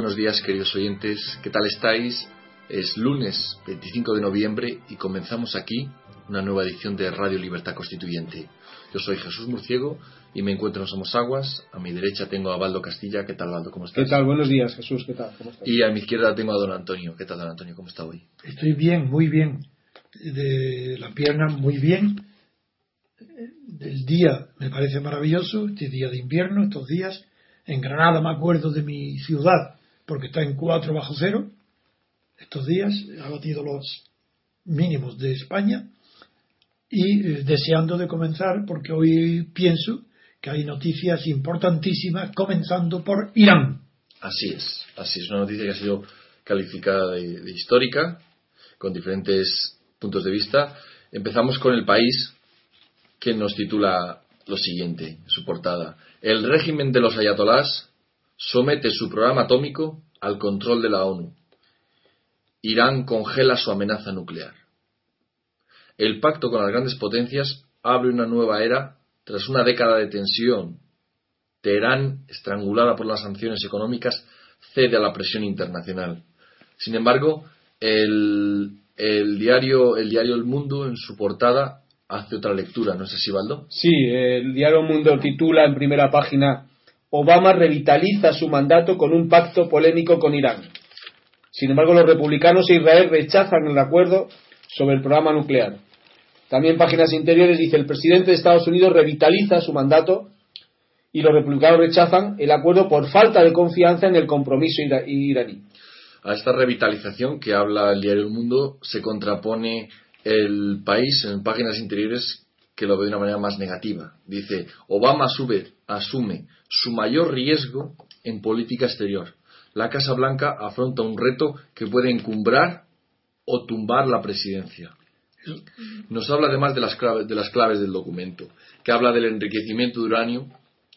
Buenos días, queridos oyentes. ¿Qué tal estáis? Es lunes 25 de noviembre y comenzamos aquí una nueva edición de Radio Libertad Constituyente. Yo soy Jesús Murciego y me encuentro en Somos Aguas. A mi derecha tengo a Baldo Castilla. ¿Qué tal, Baldo? ¿Cómo estás? ¿Qué tal? Buenos días, Jesús. ¿Qué tal? ¿Cómo estás? Y a mi izquierda tengo a don Antonio. ¿Qué tal, don Antonio? ¿Cómo está hoy? Estoy bien, muy bien. De la pierna muy bien. El día me parece maravilloso, este día de invierno, estos días. En Granada me acuerdo de mi ciudad porque está en 4 bajo cero estos días, ha batido los mínimos de España y eh, deseando de comenzar porque hoy pienso que hay noticias importantísimas comenzando por Irán. Así es, así es una noticia que ha sido calificada de, de histórica con diferentes puntos de vista. Empezamos con el país que nos titula lo siguiente, su portada. El régimen de los ayatolás somete su programa atómico al control de la ONU. Irán congela su amenaza nuclear. El pacto con las grandes potencias abre una nueva era tras una década de tensión. Teherán, estrangulada por las sanciones económicas, cede a la presión internacional. Sin embargo, el, el diario, el diario El Mundo, en su portada, hace otra lectura, ¿no es así, Baldo? Sí, el diario El Mundo titula en primera página Obama revitaliza su mandato con un pacto polémico con Irán. Sin embargo, los republicanos e Israel rechazan el acuerdo sobre el programa nuclear. También páginas interiores dice el presidente de Estados Unidos revitaliza su mandato y los republicanos rechazan el acuerdo por falta de confianza en el compromiso iraní. A esta revitalización que habla el diario El Mundo se contrapone el país en páginas interiores que lo ve de una manera más negativa. Dice, Obama sube, asume su mayor riesgo en política exterior. La Casa Blanca afronta un reto que puede encumbrar o tumbar la presidencia. Nos habla además de las, claves, de las claves del documento, que habla del enriquecimiento de uranio,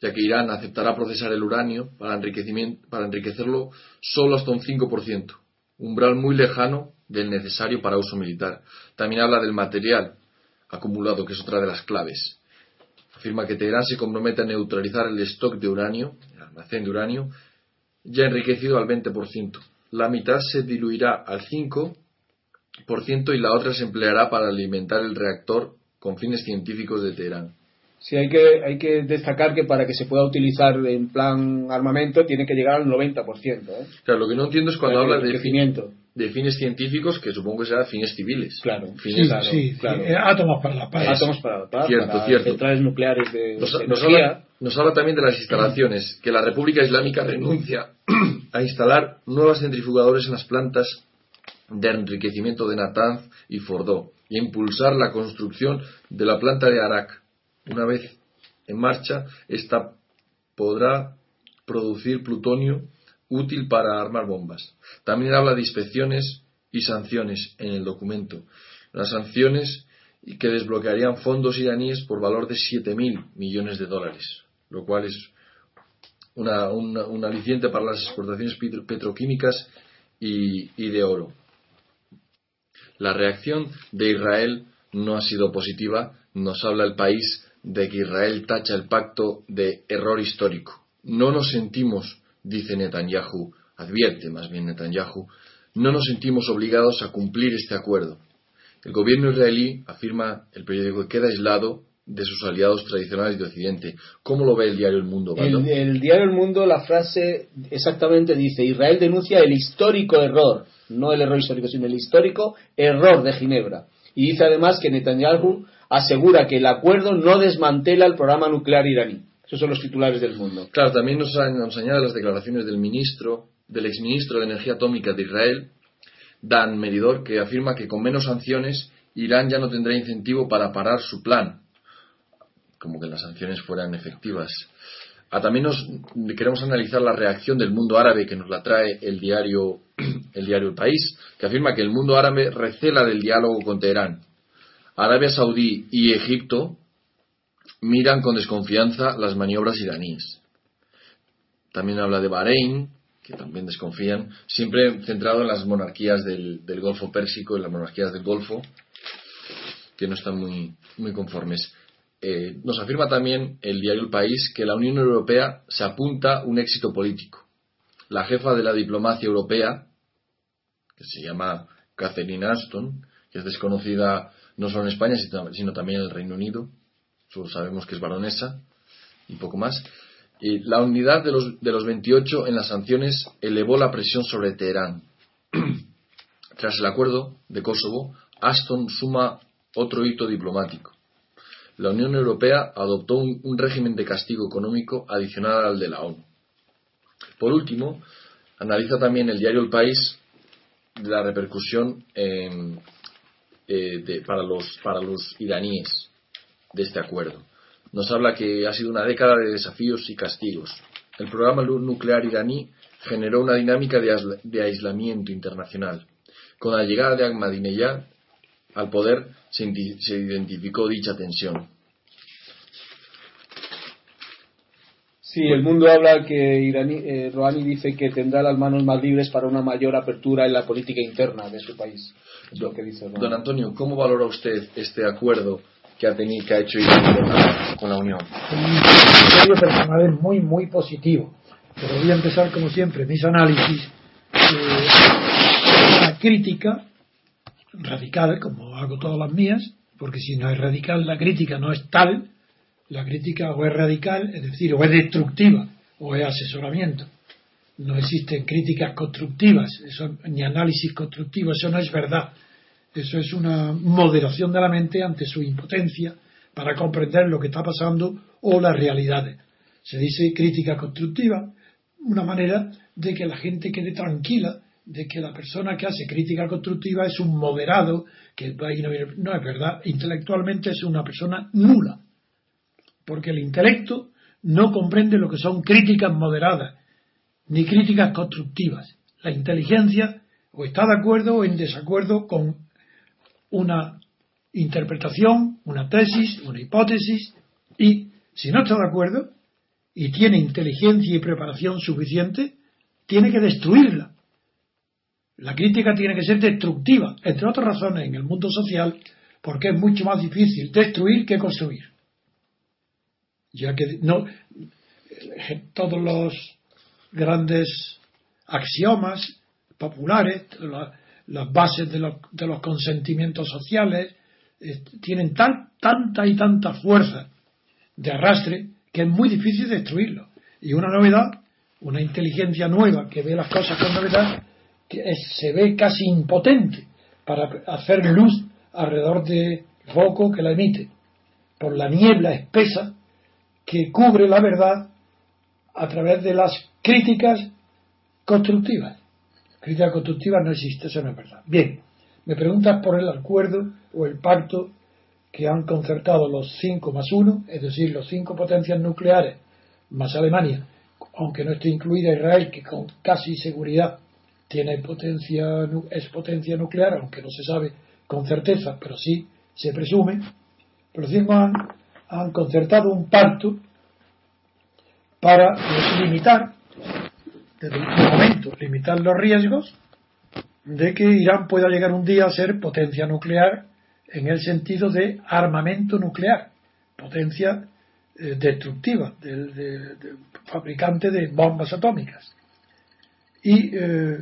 ya que Irán aceptará procesar el uranio para, enriquecimiento, para enriquecerlo solo hasta un 5%, umbral muy lejano del necesario para uso militar. También habla del material acumulado, que es otra de las claves. Afirma que Teherán se compromete a neutralizar el stock de uranio, el almacén de uranio, ya enriquecido al 20%. La mitad se diluirá al 5% y la otra se empleará para alimentar el reactor con fines científicos de Teherán. Sí, hay que, hay que destacar que para que se pueda utilizar en plan armamento tiene que llegar al 90%. ¿eh? Claro, lo que no entiendo es cuando habla de. De fines científicos, que supongo que será fines civiles. Claro, Fines- claro, sí, claro. sí, eh, átomos para la paz. Átomos para la paz, Cierto, para cierto. centrales nucleares de, Nos, de nos habla, nos habla también de las instalaciones, que la República Islámica renuncia a instalar nuevas centrifugadores en las plantas de enriquecimiento de Natanz y Fordó y a impulsar la construcción de la planta de Arak. Una vez en marcha, esta podrá producir plutonio útil para armar bombas. También habla de inspecciones y sanciones en el documento. Las sanciones que desbloquearían fondos iraníes por valor de 7.000 millones de dólares, lo cual es una- una- un aliciente para las exportaciones petro- petroquímicas y, y de oro. La reacción de Israel no ha sido positiva. Nos habla el país de que Israel tacha el pacto de error histórico. No nos sentimos, dice Netanyahu, advierte más bien Netanyahu, no nos sentimos obligados a cumplir este acuerdo. El gobierno israelí, afirma el periódico, queda aislado de sus aliados tradicionales de Occidente. ¿Cómo lo ve el diario El Mundo? El diario El Mundo, la frase exactamente dice, Israel denuncia el histórico error, no el error histórico, sino el histórico error de Ginebra. Y dice además que Netanyahu asegura que el acuerdo no desmantela el programa nuclear iraní. Esos son los titulares del mundo. Claro, también nos, nos añade las declaraciones del ministro, del exministro de Energía Atómica de Israel, Dan Meridor, que afirma que con menos sanciones Irán ya no tendrá incentivo para parar su plan, como que las sanciones fueran efectivas. Ah, también nos queremos analizar la reacción del mundo árabe que nos la trae el diario el diario El País, que afirma que el mundo árabe recela del diálogo con Teherán. Arabia Saudí y Egipto miran con desconfianza las maniobras iraníes. También habla de Bahrein, que también desconfían, siempre centrado en las monarquías del, Golfo Pérsico, en las monarquías del Golfo, que no están muy, muy conformes. Eh, nos afirma también el diario El País que la Unión Europea se apunta un éxito político. la jefa de la diplomacia europea, que se llama Catherine Ashton, que es desconocida no solo en España, sino también en el Reino Unido, solo sabemos que es baronesa y poco más, y la unidad de los, de los 28 en las sanciones elevó la presión sobre Teherán. Tras el acuerdo de Kosovo, Ashton suma otro hito diplomático. La Unión Europea adoptó un, régimen de castigo económico adicional al de la ONU. Por último, analiza también el diario El País la repercusión eh, para, los, para los iraníes de este acuerdo. Nos habla que ha sido una década de desafíos y castigos. El programa nuclear iraní generó una dinámica de, aislamiento internacional. Con la llegada de Ahmadinejad al poder se, identificó dicha tensión. Sí, el mundo habla que Irani, eh, Rouhani dice que tendrá las manos más libres para una mayor apertura en la política interna de su país. lo que dice Don Antonio, ¿cómo valora usted este acuerdo que ha, tenido, que ha hecho con la, Unión? Mi personal es muy, muy positivo. Pero voy a empezar, como siempre, mis análisis. Eh, la crítica radical, como hago todas las mías, porque si no es radical, la crítica no es tal, la crítica o es radical, es decir, o es destructiva, o es asesoramiento. No existen críticas constructivas, eso, ni análisis constructivo, eso no es verdad. Eso es una moderación de la mente ante su impotencia para comprender lo que está pasando o las realidades. Se dice crítica constructiva, una manera de que la gente quede tranquila de que la persona que hace crítica constructiva es un moderado, que no es verdad, intelectualmente es una persona nula, porque el intelecto no comprende lo que son críticas moderadas, ni críticas constructivas. La inteligencia o está de acuerdo o en desacuerdo con una interpretación, una tesis, una hipótesis, y si no está de acuerdo y tiene inteligencia y preparación suficiente, tiene que destruirla la crítica tiene que ser destructiva, entre otras razones, en el mundo social, porque es mucho más difícil destruir que construir. Ya que no todos los grandes axiomas populares, las bases de los, de los consentimientos sociales, eh, tienen tal, tanta y tanta fuerza de arrastre que es muy difícil destruirlo. Y una novedad, una inteligencia nueva que ve las cosas con novedad, se ve casi impotente para hacer luz alrededor del foco que la emite, por la niebla espesa que cubre la verdad a través de las críticas constructivas. Crítica constructiva no existe, eso no es verdad. Bien, me preguntas por el acuerdo o el pacto que han concertado los cinco más uno, es decir, los cinco potencias nucleares más Alemania, aunque no esté incluida Israel, que con casi seguridad tiene potencia, es potencia nuclear, aunque no se sabe con certeza, pero sí se presume, pero sí han, han concertado un pacto para limitar, desde el momento, limitar los riesgos de que Irán pueda llegar un día a ser potencia nuclear en el sentido de armamento nuclear, potencia eh, destructiva, del fabricante de bombas atómicas. Y eh,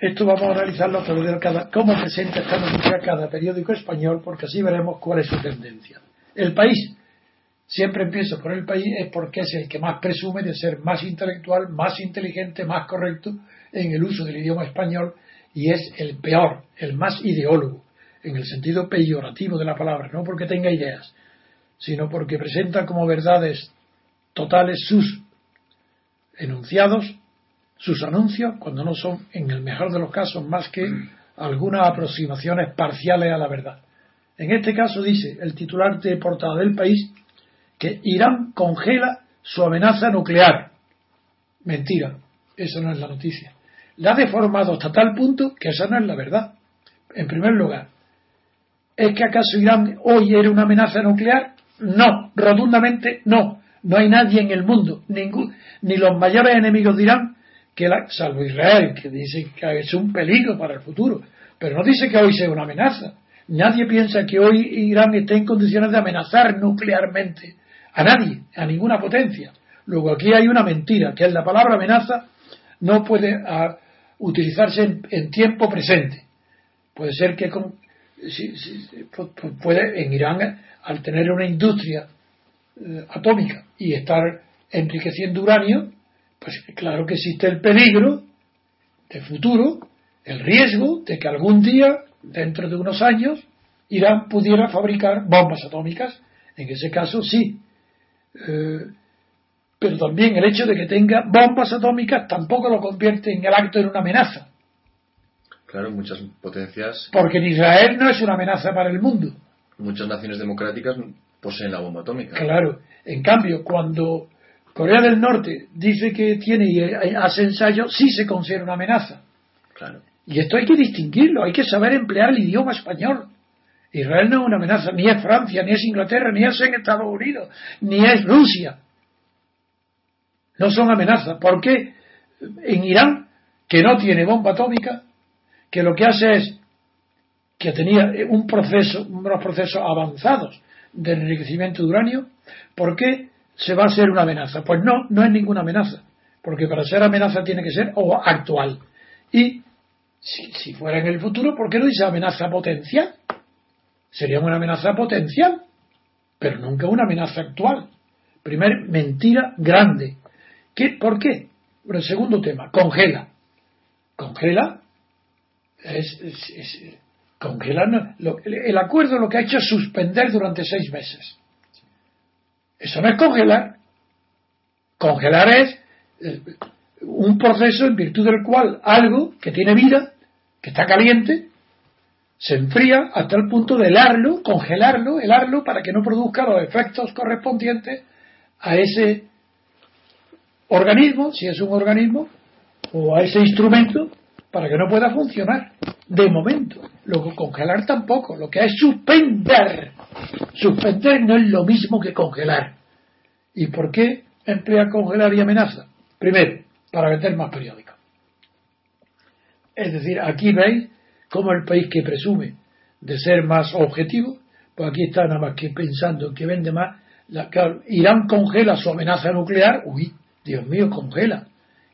esto vamos a analizarlo a través de cada, cómo presenta esta noticia cada periódico español, porque así veremos cuál es su tendencia. El país, siempre empiezo por el país, es porque es el que más presume de ser más intelectual, más inteligente, más correcto en el uso del idioma español y es el peor, el más ideólogo, en el sentido peyorativo de la palabra, no porque tenga ideas, sino porque presenta como verdades totales sus enunciados sus anuncios cuando no son, en el mejor de los casos, más que algunas aproximaciones parciales a la verdad. En este caso dice el titular de portada del país que Irán congela su amenaza nuclear. Mentira, eso no es la noticia. La ha deformado hasta tal punto que esa no es la verdad. En primer lugar, ¿es que acaso Irán hoy era una amenaza nuclear? No, rotundamente no. No hay nadie en el mundo, ningún, ni los mayores enemigos de Irán, que salvo Israel, que dice que es un peligro para el futuro, pero no dice que hoy sea una amenaza. Nadie piensa que hoy Irán esté en condiciones de amenazar nuclearmente a nadie, a ninguna potencia. Luego aquí hay una mentira, que es la palabra amenaza no puede ah, utilizarse en, tiempo presente. Puede ser que con, si- si- pu- pu- puede en Irán al tener una industria eh, atómica y estar enriqueciendo uranio, pues claro que existe el peligro de futuro, el riesgo de que algún día, dentro de unos años, Irán pudiera fabricar bombas atómicas. En ese caso sí. Eh, pero también el hecho de que tenga bombas atómicas tampoco lo convierte en el acto en una amenaza. Claro, muchas potencias, Porque en Israel no es una amenaza para el mundo. muchas naciones democráticas poseen la bomba atómica. Claro. En cambio, cuando Corea del Norte dice que tiene y hace ensayos, sí se considera una amenaza. Claro. Y esto hay que distinguirlo, hay que saber emplear el idioma español. Israel no es una amenaza, ni es Francia, ni es Inglaterra, ni es en Estados Unidos, ni es Rusia. No son amenazas. ¿Por qué en Irán, que no tiene bomba atómica, que lo que hace es que tenía un proceso, unos procesos avanzados de enriquecimiento de uranio, ¿por qué se va a ser una amenaza? Pues no, no es ninguna amenaza, porque para ser amenaza tiene que ser o actual. Y si, si fuera en el futuro, ¿por qué no dice amenaza potencial? Sería una amenaza potencial, pero nunca una amenaza actual. Primer, mentira grande. ¿Qué, ¿Por qué? Bueno, el segundo tema, congela. Congela es, es- es- congela no- lo- el acuerdo lo que ha hecho es suspender durante seis meses. Eso no es congelar. Congelar es eh, un proceso en virtud del cual algo que tiene vida, que está caliente, se enfría hasta el punto de helarlo, congelarlo, helarlo para que no produzca los efectos correspondientes a ese organismo, si es un organismo, o a ese instrumento para que no pueda funcionar. De momento. Luego congelar tampoco. Lo que es suspender. Suspender no es lo mismo que congelar. ¿Y por qué emplea congelar y amenaza? Primero, para vender más periódicos. Es decir, aquí veis cómo el país que presume de ser más objetivo, pues aquí está nada más que pensando en que vende más. La, Irán congela su amenaza nuclear, uy, Dios mío, congela.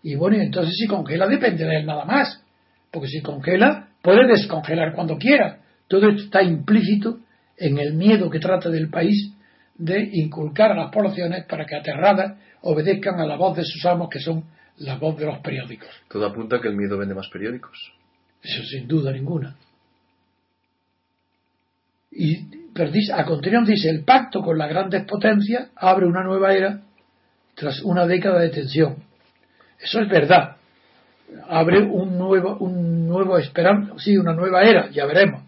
Y bueno, entonces si congela depende de él nada más. Porque si congela, puede descongelar cuando quiera. Todo esto está implícito en el miedo que trata del país de inculcar a las poblaciones para que aterradas obedezcan a la voz de sus amos, que son la voz de los periódicos. Todo apunta a que el miedo vende más periódicos. Eso sin duda ninguna. Y a continuación dice, el pacto con las grandes potencias abre una nueva era tras una década de tensión. Eso es verdad. Abre un nuevo, un nuevo esperanza, sí, una nueva era, ya veremos.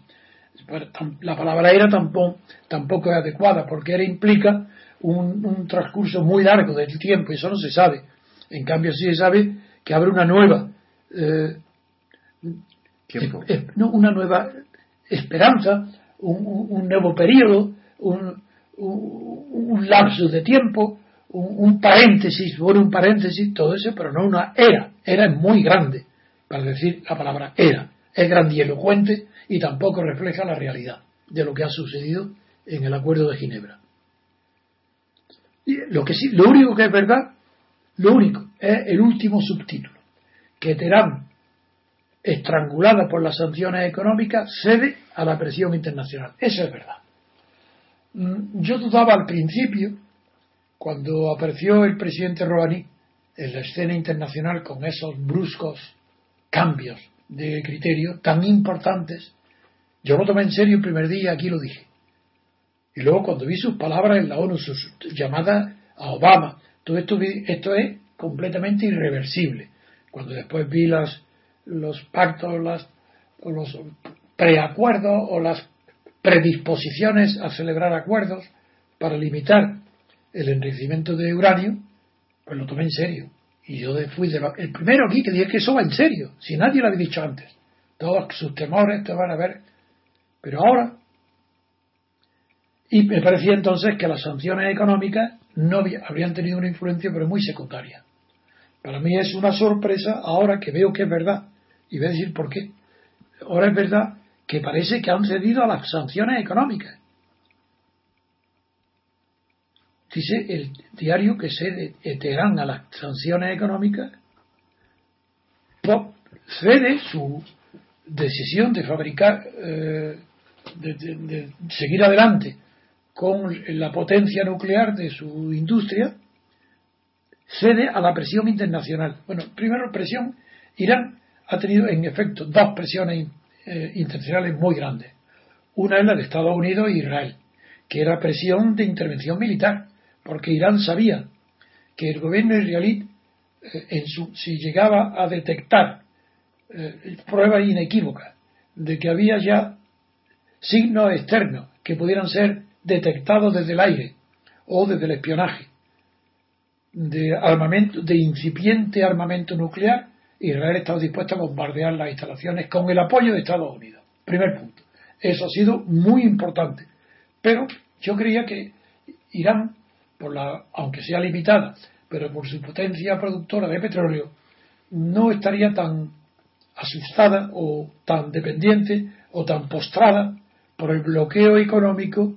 La palabra era tampoco, tampoco es adecuada, porque era implica un, un transcurso muy largo del tiempo, y eso no se sabe. En cambio, sí se sabe que abre una nueva eh, Es- es- no, una nueva esperanza, un, nuevo periodo, un, lapsus de tiempo, un, paréntesis, bueno, un paréntesis, todo eso, pero no una era. Era es muy grande, para decir la palabra era. Es grandilocuente y tampoco refleja la realidad de lo que ha sucedido en el Acuerdo de Ginebra. Y lo, que sí, lo único que es verdad, lo único, es el último subtítulo, que Teherán estrangulada por las sanciones económicas, cede a la presión internacional. Eso es verdad. Mm, Yo dudaba al principio, cuando apareció el presidente Rouhani en la escena internacional con esos bruscos cambios de criterio tan importantes, yo lo tomé en serio el primer día, aquí lo dije. Y luego cuando vi sus palabras en la ONU, sus llamadas a Obama, todo esto, es completamente irreversible. Cuando después vi las, los pactos, las, los preacuerdos o las predisposiciones a celebrar acuerdos para limitar el enriquecimiento de uranio, pues lo tomé en serio. Y yo fui de el primero aquí que dije que eso va en serio, si nadie lo había dicho antes. Todos sus temores te van a ver. Pero ahora, y me parecía entonces que las sanciones económicas no había- habrían tenido una influencia, pero muy secundaria. Para mí es una sorpresa ahora que veo que es verdad. Y voy a decir por qué. Ahora es verdad que parece que han cedido a las sanciones económicas. Dice el diario que cede Teherán a las sanciones económicas cede su decisión de fabricar, eh, de, seguir adelante con la potencia nuclear de su industria, cede a la presión internacional. Bueno, primero presión, Irán ha tenido en efecto dos presiones eh, internacionales muy grandes. Una es la de Estados Unidos e Israel, que era presión de intervención militar, porque Irán sabía que el gobierno israelí, eh, en su, si llegaba a detectar eh, pruebas inequívocas de que había ya signos externos que pudieran ser detectados desde el aire o desde el espionaje de armamento, de incipiente armamento nuclear, Israel estaba dispuesto a bombardear las instalaciones con el apoyo de Estados Unidos. Primer punto. Eso ha sido muy importante. Pero yo creía que Irán, por la, aunque sea limitada, pero por su potencia productora de petróleo, no estaría tan asustada o tan dependiente o tan postrada por el bloqueo económico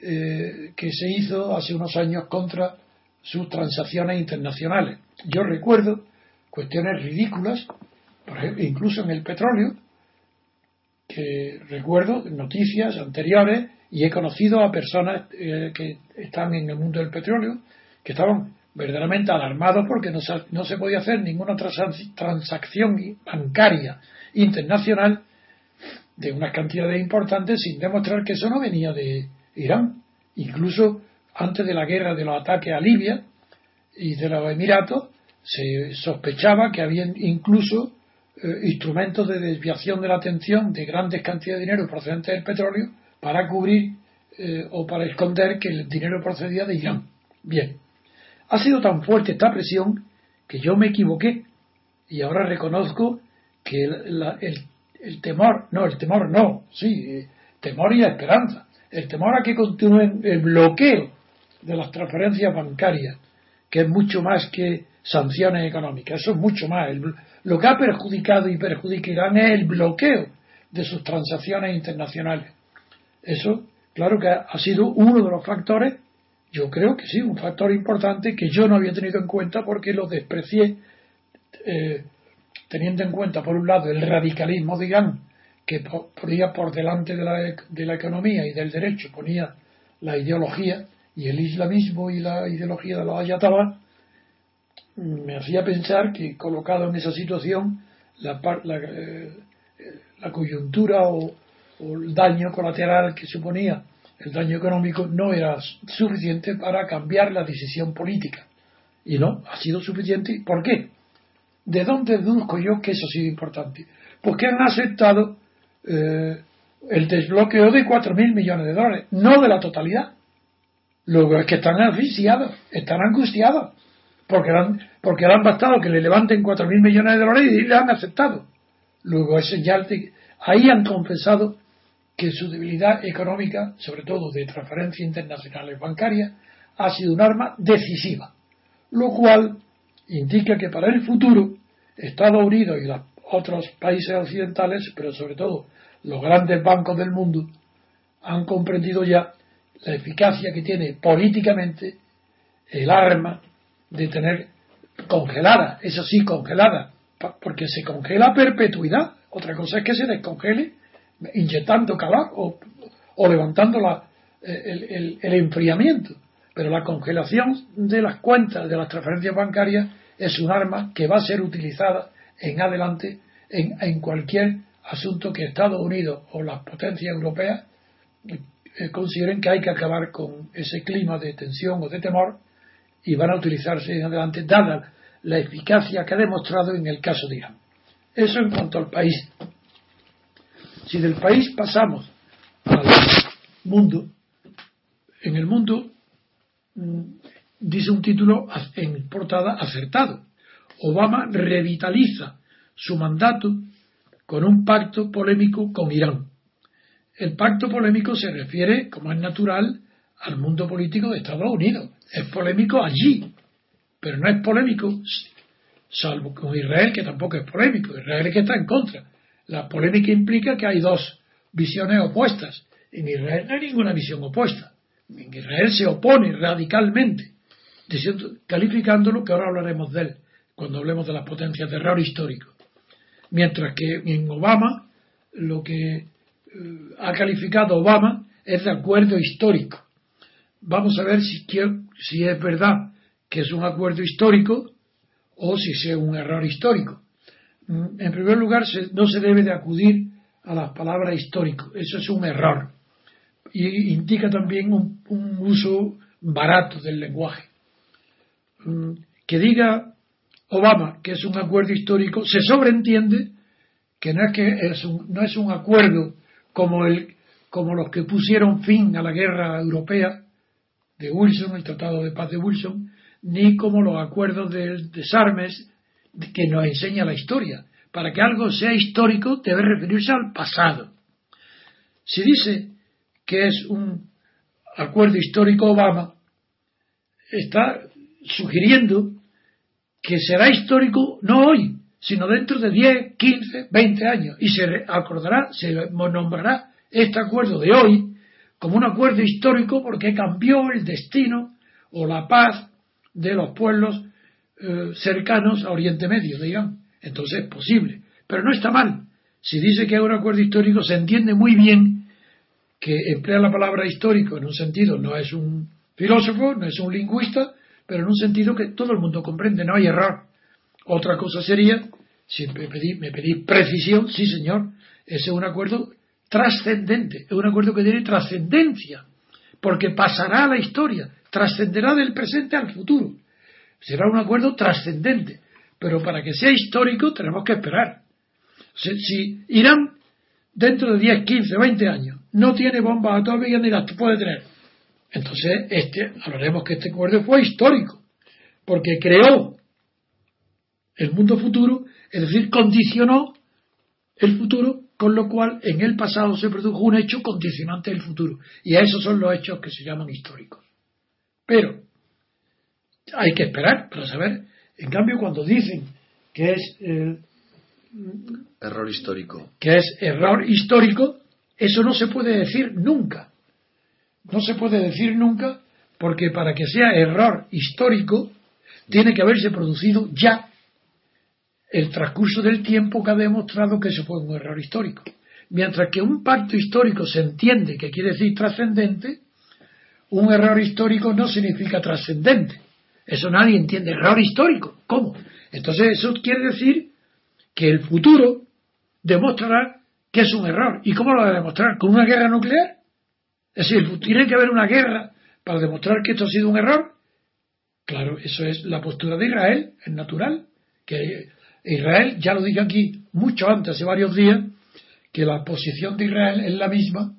eh, que se hizo hace unos años contra sus transacciones internacionales. Yo recuerdo cuestiones ridículas, por ejemplo, incluso en el petróleo, que recuerdo noticias anteriores y he conocido a personas eh, que están en el mundo del petróleo que estaban verdaderamente alarmados porque no no se podía hacer ninguna transacción bancaria internacional de unas cantidades importantes sin demostrar que eso no venía de Irán. Incluso antes de la guerra de los ataques a Libia y de los Emiratos, se sospechaba que había incluso eh, instrumentos de desviación de la atención de grandes cantidades de dinero procedentes del petróleo para cubrir eh, o para esconder que el dinero procedía de Irán. Bien, ha sido tan fuerte esta presión que yo me equivoqué y ahora reconozco que el, el, el temor, no, el temor no, sí, eh, temor y la esperanza, el temor a que continúe el bloqueo de las transferencias bancarias, que es mucho más que sanciones económicas, eso es mucho más. lo que ha perjudicado y perjudica Irán es el bloqueo de sus transacciones internacionales. Eso, claro que ha sido uno de los factores, yo creo que sí, un factor importante que yo no había tenido en cuenta porque lo desprecié, eh, teniendo en cuenta, por un lado, el radicalismo de Irán, que ponía por delante de la, de la economía y del derecho, ponía la ideología, y el islamismo y la ideología de los ayatollah me hacía pensar que colocado en esa situación la, la, eh, la coyuntura o, o, el daño colateral que suponía el daño económico no era suficiente para cambiar la decisión política. Y no, ha sido suficiente. ¿Por qué? ¿De dónde deduzco yo que eso ha sido importante? Porque han aceptado eh, el desbloqueo de 4.000 millones de dólares, no de la totalidad. Luego es que están asfixiados, están angustiados, porque, han, porque han bastado que le levanten 4.000 millones de dólares y le han aceptado. Luego es señal de ahí han confesado que su debilidad económica, sobre todo de transferencias internacionales bancarias, ha sido un arma decisiva, lo cual indica que para el futuro Estados Unidos y los otros países occidentales, pero sobre todo los grandes bancos del mundo, han comprendido ya la eficacia que tiene políticamente el arma de tener congelada, eso sí, congelada, porque se congela a perpetuidad. Otra cosa es que se descongele inyectando calor o, o levantando la, el, el, el, enfriamiento. Pero la congelación de las cuentas de las transferencias bancarias es un arma que va a ser utilizada en adelante en, en cualquier asunto que Estados Unidos o las potencias europeas eh, consideren que hay que acabar con ese clima de tensión o de temor y van a utilizarse en adelante, dada la eficacia que ha demostrado en el caso de Irán. Eso en cuanto al país. Si del país pasamos al mundo, en el mundo mm, dice un título en portada acertado. Obama revitaliza su mandato con un pacto polémico con Irán. El pacto polémico se refiere, como es natural, al mundo político de Estados Unidos. Es polémico allí, pero no es polémico salvo con Israel, que tampoco es polémico. Israel es que está en contra. La polémica implica que hay dos visiones opuestas. En Israel no hay ninguna visión opuesta. En Israel se opone radicalmente, diciendo, calificándolo, que ahora hablaremos de él, cuando hablemos de las potencias de error histórico. Mientras que en Obama, lo que ha calificado Obama es de acuerdo histórico. Vamos a ver si, si es verdad que es un acuerdo histórico o si es un error histórico. Mm, en primer lugar, no se debe de acudir a las palabras histórico. Eso es un error. Y indica también un, uso barato del lenguaje. Mm, que diga Obama que es un acuerdo histórico, se sobreentiende que no es que un, no es un acuerdo como el como los que pusieron fin a la guerra europea de Wilson, el Tratado de Paz de Wilson, ni como los acuerdos del desarmes que nos enseña la historia. Para que algo sea histórico debe referirse al pasado. Si dice que es un acuerdo histórico Obama, está sugiriendo que será histórico no hoy, sino dentro de 10, 15, 20 años. Y se acordará, se nombrará este acuerdo de hoy como un acuerdo histórico porque cambió el destino o la paz de los pueblos eh, cercanos a Oriente Medio, digamos. Entonces es posible. Pero no está mal. Si dice que es un acuerdo histórico, se entiende muy bien que emplea la palabra histórico en un sentido, no es un filósofo, no es un lingüista, pero en un sentido que todo el mundo comprende, no hay error. Otra cosa sería, si me pedí, me pedí precisión, sí señor, ese es un acuerdo trascendente, es un acuerdo que tiene trascendencia, porque pasará a la historia, trascenderá del presente al futuro. Será un acuerdo trascendente, pero para que sea histórico tenemos que esperar. Si, Irán, dentro de 10, 15, 20 años, no tiene bombas atómicas ni las puede tener, entonces este, hablaremos que este acuerdo fue histórico, porque creó el mundo futuro, es decir, condicionó el futuro, con lo cual en el pasado se produjo un hecho condicionante del futuro. Y a esos son los hechos que se llaman históricos. Pero hay que esperar para saber. En cambio, cuando dicen que es error histórico, que es error histórico, eso no se puede decir nunca. No se puede decir nunca porque para que sea error histórico tiene que haberse producido ya el transcurso del tiempo que ha demostrado que eso fue un error histórico. Mientras que un pacto histórico se entiende que quiere decir trascendente, un error histórico no significa trascendente. Eso nadie entiende. Error histórico. ¿Cómo? Entonces eso quiere decir que el futuro demostrará que es un error. ¿Y cómo lo va a demostrar? ¿Con una guerra nuclear? Es decir, tiene que haber una guerra para demostrar que esto ha sido un error. Claro, eso es la postura de Israel, es natural. Que Israel, ya lo dije aquí mucho antes, hace varios días, que la posición de Israel es la misma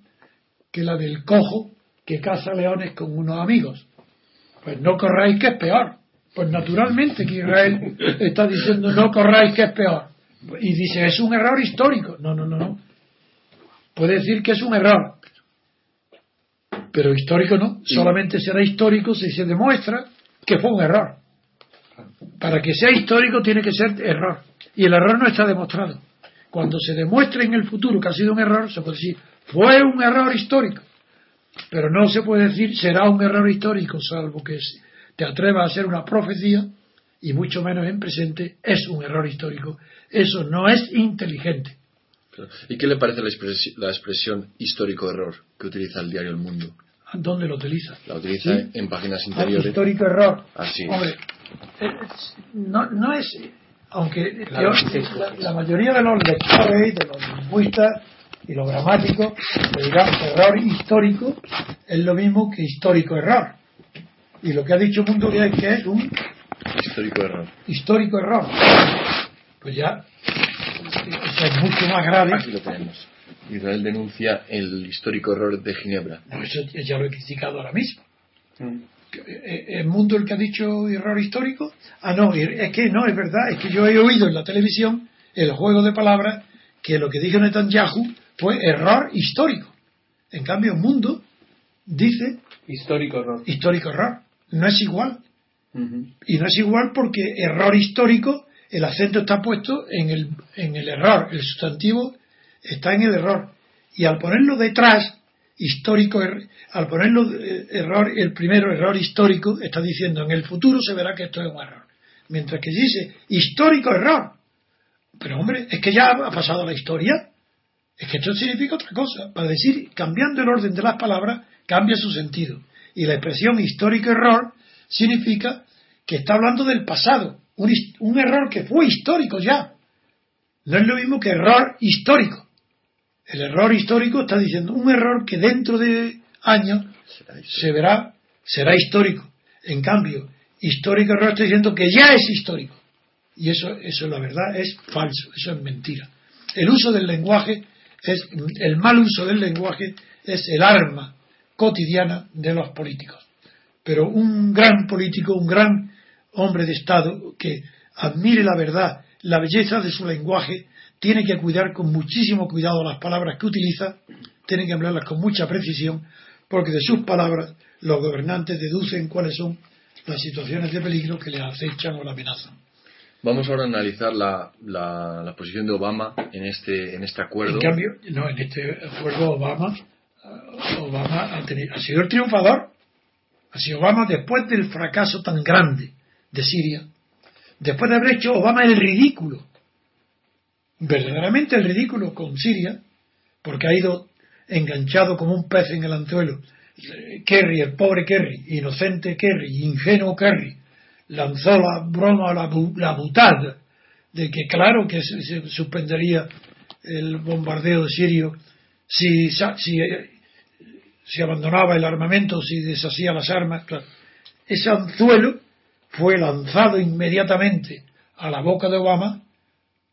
que la del cojo que caza leones con unos amigos. Pues no corráis que es peor. Pues naturalmente que Israel está diciendo no corráis que es peor. Y dice, es un error histórico. No, no, no, no. Puede decir que es un error. Pero histórico no. Solamente será histórico si se demuestra que fue un error. Para que sea histórico tiene que ser error. Y el error no está demostrado. Cuando se demuestre en el futuro que ha sido un error, se puede decir, fue un error histórico. Pero no se puede decir será un error histórico, salvo que te atrevas a hacer una profecía, y mucho menos en presente, es un error histórico. Eso no es inteligente. ¿Y qué le parece la expresión, histórico error que utiliza el diario El Mundo? ¿Dónde lo utiliza? La utiliza en páginas interiores. histórico error. Así Hombre, no, no es. Aunque la, mayoría de los lectores, de los lingüistas y los gramáticos le dirán error histórico es lo mismo que histórico error. Y lo que ha dicho Mundo es que es un histórico error. Histórico error. Pues ya eso es mucho más grave. Aquí lo tenemos. Israel denuncia el histórico error de Ginebra. No, eso ya lo he criticado ahora mismo. Mm. Eh, ¿El mundo el que ha dicho error histórico? Ah, no, es que no, es verdad, es que yo he oído en la televisión el juego de palabras que lo que dijo Netanyahu fue error histórico. En cambio, el mundo dice histórico error. Histórico error. No es igual. Y no es igual porque error histórico, el acento está puesto en el, en el error, el sustantivo está en el error. Y al ponerlo detrás, histórico, er, al ponerlo eh, error, el primero error histórico, está diciendo en el futuro se verá que esto es un error. Mientras que dice histórico error, Pero hombre, es que ya ha pasado la historia. Es que esto significa otra cosa. Para decir, cambiando el orden de las palabras, cambia su sentido. Y la expresión histórico error significa que está hablando del pasado. Un, un error que fue histórico ya. No es lo mismo que error histórico. El error histórico está diciendo un error que dentro de años se verá, será histórico. En cambio, histórico error está diciendo que ya es histórico. Y eso, eso la verdad es falso, eso es mentira. El uso del lenguaje es, el mal uso del lenguaje es el arma cotidiana de los políticos. Pero un gran político, un gran hombre de Estado que admire la verdad, la belleza de su lenguaje, tiene que cuidar con muchísimo cuidado las palabras que utiliza, tiene que hablarlas con mucha precisión, porque de sus palabras los gobernantes deducen cuáles son las situaciones de peligro que les acechan o le amenazan. Vamos ahora a analizar la, la, posición de Obama en este, en este acuerdo. En cambio, no, en este acuerdo Obama, Obama ha, tenido, ha sido el triunfador. Ha sido Obama después del fracaso tan grande de Siria, después de haber hecho Obama el ridículo verdaderamente el ridículo con Siria, porque ha ido enganchado como un pez en el anzuelo. Kerry, el pobre Kerry, inocente Kerry, ingenuo Kerry, lanzó la broma, la, la butada de que claro que se, suspendería el bombardeo sirio si, si, si, abandonaba el armamento, si deshacía las armas. Ese anzuelo fue lanzado inmediatamente a la boca de Obama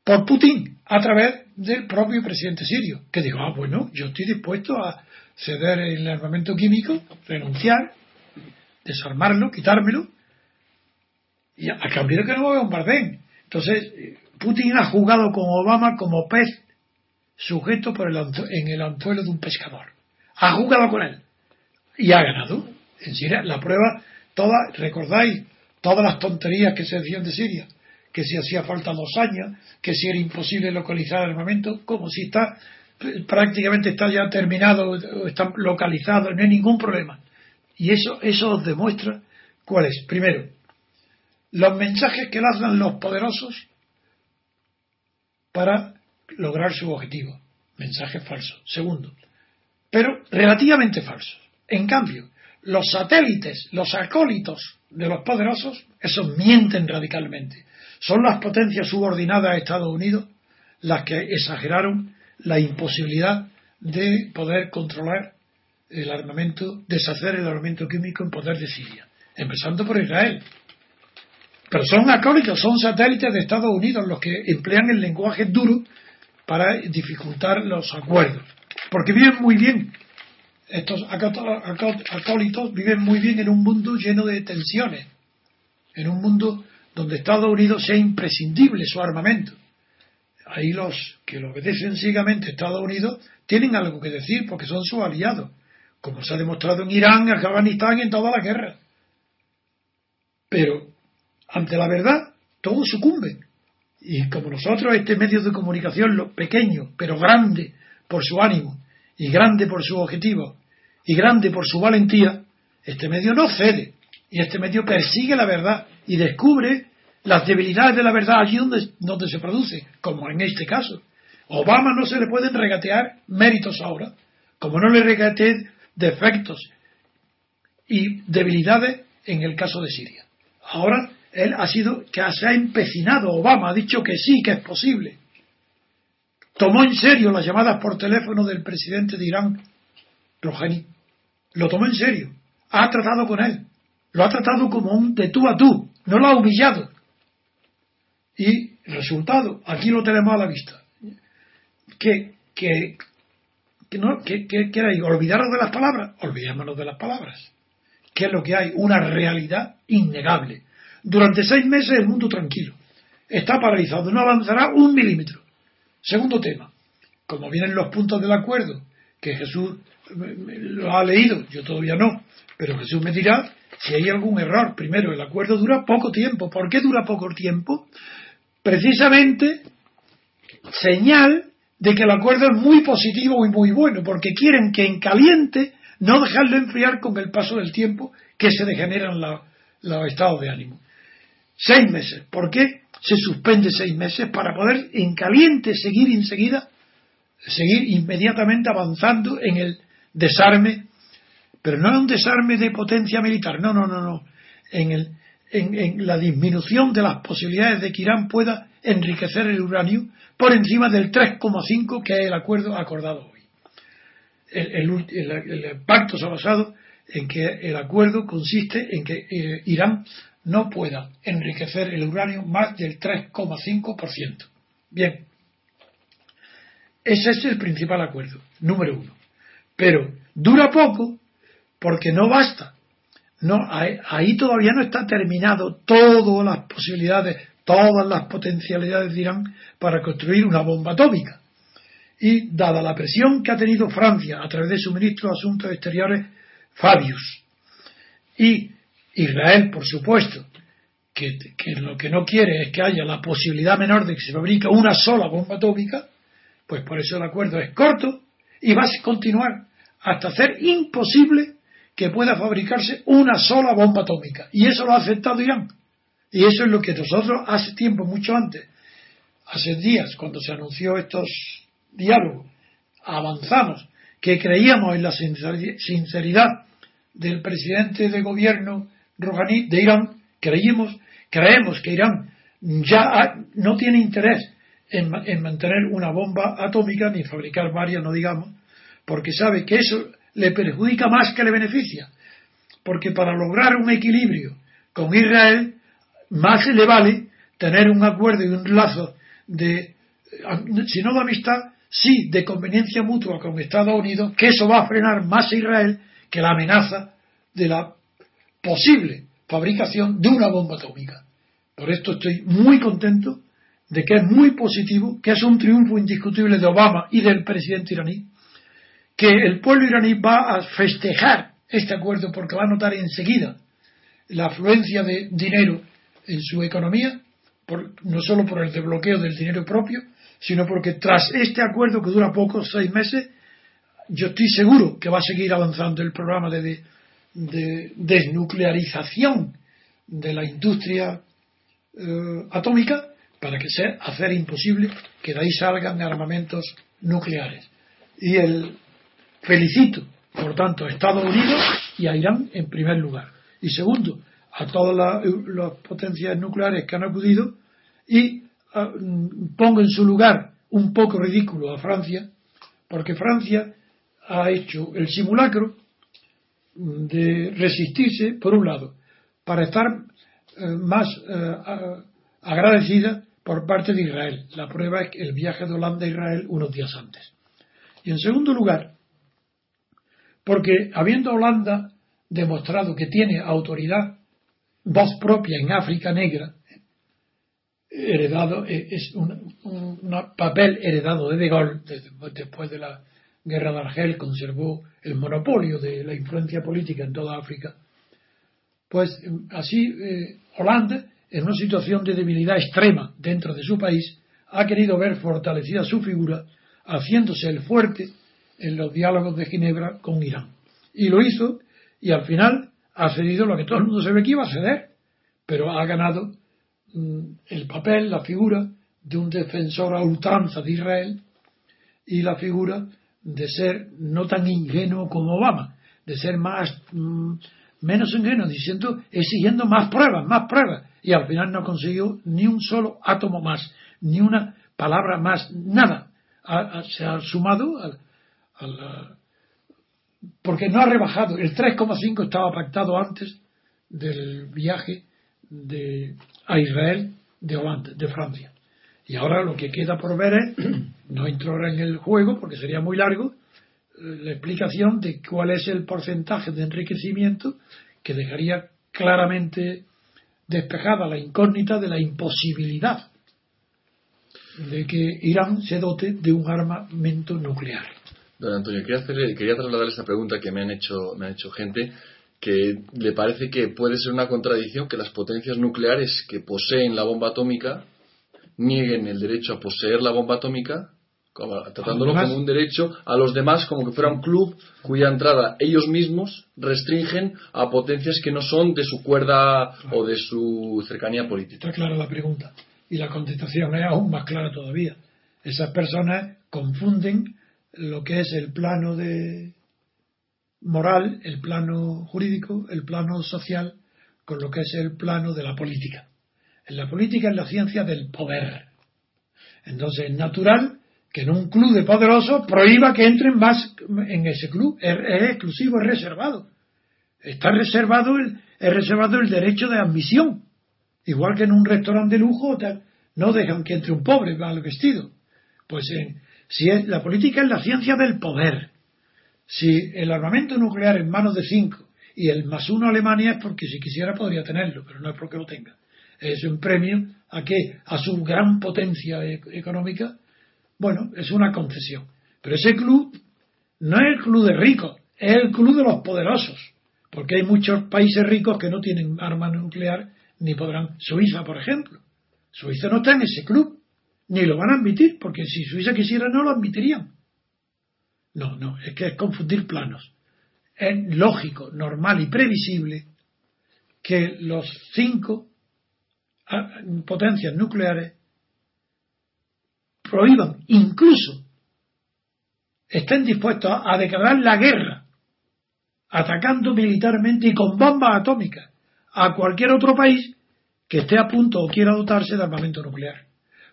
por Putin a través del propio presidente sirio, que dijo, ah, bueno, yo estoy dispuesto a ceder el armamento químico, renunciar, desarmarlo, quitármelo, y a, cambio de que no me bombardeen. Entonces, Putin ha jugado con Obama como pez sujeto por el en el anzuelo de un pescador. Ha jugado con él y ha ganado. En Siria, la prueba, todas, recordáis todas las tonterías que se decían de Siria que si hacía falta dos años, que si era imposible localizar armamento, como si está prácticamente está ya terminado, está localizado, no hay ningún problema. Y eso, eso os demuestra cuál es. Primero, los mensajes que lanzan los poderosos para lograr su objetivo. Mensajes falsos. Segundo, pero relativamente falsos. En cambio, los satélites, los acólitos de los poderosos, esos mienten radicalmente. Son las potencias subordinadas a Estados Unidos las que exageraron la imposibilidad de poder controlar el armamento, deshacer el armamento químico en poder de Siria, empezando por Israel. Pero son acólitos, son satélites de Estados Unidos los que emplean el lenguaje duro para dificultar los acuerdos. Porque viven muy bien, estos acólitos viven muy bien en un mundo lleno de tensiones, en un mundo donde Estados Unidos sea imprescindible su armamento. Ahí los que lo obedecen ciegamente a Estados Unidos tienen algo que decir porque son sus aliados, como se ha demostrado en Irán, Afganistán y en toda la guerra. Pero ante la verdad, todos sucumben. Y como nosotros, este medio de comunicación, lo pequeño, pero grande por su ánimo, y grande por su objetivo, y grande por su valentía, este medio no cede. Y este medio persigue la verdad y descubre las debilidades de la verdad allí donde, donde se produce, como en este caso. Obama no se le pueden regatear méritos ahora, como no le regateé defectos y debilidades en el caso de Siria. Ahora él ha sido que se ha empecinado, Obama ha dicho que sí, que es posible. Tomó en serio las llamadas por teléfono del presidente de Irán, Rouhani. Lo tomó en serio. Ha tratado con él. Lo ha tratado como un de tú a tú. No lo ha humillado. Y resultado, aquí lo tenemos a la vista. Que, que, no, que, que, que olvidarnos de las palabras, olvidémonos de las palabras. ¿Qué es lo que hay? Una realidad innegable. Durante seis meses el mundo tranquilo. Está paralizado, no avanzará un milímetro. Segundo tema. Como vienen los puntos del acuerdo, que Jesús lo ha leído, yo todavía no, pero Jesús me dirá si hay algún error. Primero, el acuerdo dura poco tiempo. ¿Por qué dura poco tiempo? precisamente señal de que el acuerdo es muy positivo y muy bueno, porque quieren que en caliente no dejarlo enfriar con el paso del tiempo que se degeneran los estados de ánimo. Seis meses. ¿Por qué? se suspende seis meses para poder en caliente seguir enseguida, seguir inmediatamente avanzando en el desarme, pero no en un desarme de potencia militar, no, no, no, no, en, el, en, la disminución de las posibilidades de que Irán pueda enriquecer el uranio por encima del 3,5 que es el acuerdo acordado hoy. El, el, pacto se ha basado en que el acuerdo consiste en que eh, Irán no pueda enriquecer el uranio más del 3,5%. Bien, ese es el principal acuerdo, número uno. Pero dura poco porque no basta. No, ahí, todavía no está terminado todas las posibilidades, todas las potencialidades de Irán para construir una bomba atómica. Y dada la presión que ha tenido Francia a través de su ministro de Asuntos Exteriores, Fabius, y Israel, por supuesto, que, lo que no quiere es que haya la posibilidad menor de que se fabrique una sola bomba atómica, pues por eso el acuerdo es corto y va a continuar hasta hacer imposible que pueda fabricarse una sola bomba atómica. Y eso lo ha aceptado Irán. Y eso es lo que nosotros hace tiempo, mucho antes, hace días, cuando se anunció estos diálogos, avanzamos, que creíamos en la sinceridad del presidente de gobierno Rouhani de Irán, creímos, creemos que Irán ya no tiene interés en, mantener una bomba atómica ni fabricar varias, no digamos, porque sabe que eso le perjudica más que le beneficia. Porque para lograr un equilibrio con Israel, más le vale tener un acuerdo y un lazo de, si no de amistad, sí de conveniencia mutua con Estados Unidos, que eso va a frenar más a Israel que la amenaza de la posible fabricación de una bomba atómica. Por esto estoy muy contento de que es muy positivo, que es un triunfo indiscutible de Obama y del presidente iraní, que el pueblo iraní va a festejar este acuerdo porque va a notar enseguida la afluencia de dinero en su economía, no solo por el desbloqueo del dinero propio, sino porque tras este acuerdo que dura poco, seis meses, yo estoy seguro que va a seguir avanzando el programa de, de desnuclearización de la industria eh, atómica para que sea hacer imposible que de ahí salgan armamentos nucleares. Y el felicito, por tanto, a Estados Unidos y a Irán en primer lugar. Y segundo, a todas las, potencias nucleares que han acudido y ah, pongo en su lugar un poco ridículo a Francia, porque Francia ha hecho el simulacro de resistirse, por un lado, para estar eh, más eh, agradecida por parte de Israel. La prueba es el viaje de Holanda a Israel unos días antes. Y en segundo lugar, porque habiendo Holanda demostrado que tiene autoridad, voz propia en África Negra, heredado, eh, es un, papel heredado de De Gaulle, después de la guerra de Argel, conservó el monopolio de la influencia política en toda África. Pues así eh, Holanda, en una situación de debilidad extrema dentro de su país, ha querido ver fortalecida su figura, haciéndose el fuerte en los diálogos de Ginebra con Irán. Y lo hizo y al final ha cedido lo que todo el mundo se ve que iba a ceder, pero ha ganado mm, el papel, la figura de un defensor a ultranza de Israel y la figura de ser no tan ingenuo como Obama, de ser más mm, menos ingenuo, diciendo, exigiendo más pruebas, más pruebas, y al final no consiguió ni un solo átomo más, ni una palabra más, nada. se ha sumado al, porque no ha rebajado. El 3,5 estaba pactado antes del viaje de, a Israel de Holanda, de Francia. Y ahora lo que queda por ver es, no entro ahora en el juego porque sería muy largo, eh, la explicación de cuál es el porcentaje de enriquecimiento que dejaría claramente despejada la incógnita de la imposibilidad de que Irán se dote de un armamento nuclear. Don Antonio, quería, hacerle, quería trasladarle esta pregunta que me han hecho, me ha hecho gente que le parece que puede ser una contradicción que las potencias nucleares que poseen la bomba atómica nieguen el derecho a poseer la bomba atómica, tratándolo como un derecho a los demás como que fuera un club cuya entrada ellos mismos restringen a potencias que no son de su cuerda o de su cercanía política. Está clara la pregunta. Y la contestación es aún más clara todavía. Esas personas confunden lo que es el plano de moral, el plano jurídico, el plano social, con lo que es el plano de la política. En la política es la ciencia del poder. Entonces es natural que en un club de poderosos prohíba que entren más en ese club. Es, exclusivo, es reservado. Está reservado el, es reservado el derecho de admisión. Igual que en un restaurante de lujo no dejan que entre un pobre mal vestido. Pues si es, la política es la ciencia del poder. Si el armamento nuclear en manos de cinco y el más uno Alemania es porque si quisiera podría tenerlo, pero no es porque lo tenga. Es un premio a que a su gran potencia e-, económica. Bueno, es una concesión. Pero ese club no es el club de ricos, es el club de los poderosos. Porque hay muchos países ricos que no tienen arma nuclear ni podrán. Suiza, por ejemplo. Suiza no está en ese club, ni lo van a admitir, porque si Suiza quisiera no lo admitirían. No, no, es que es confundir planos. Es lógico, normal y previsible que los cinco ah, potencias nucleares prohíban, incluso estén dispuestos a declarar la guerra, atacando militarmente y con bombas atómicas a cualquier otro país que esté a punto o quiera dotarse de armamento nuclear.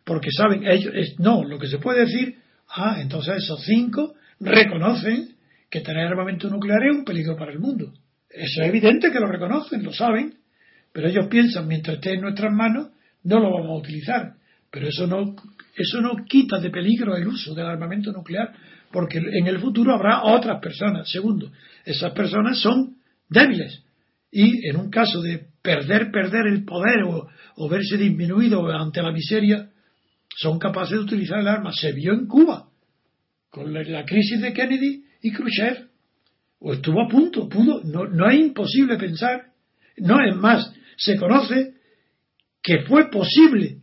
Porque saben, ellos, no, lo que se puede decir, ah, entonces esos cinco reconocen que tener armamento nuclear es un peligro para el mundo. Eso es evidente que lo reconocen, lo saben, pero ellos piensan, mientras esté en nuestras manos, no lo vamos a utilizar. Pero eso no, eso no quita de peligro el uso del armamento nuclear, porque en el futuro habrá otras personas. Segundo, esas personas son débiles. Y en un caso de perder, perder el poder o, verse disminuido ante la miseria, son capaces de utilizar el arma. Se vio en Cuba con la, crisis de Kennedy y Khrushchev. O estuvo a punto, pudo, no, no es imposible pensar. No es más, se conoce que fue posible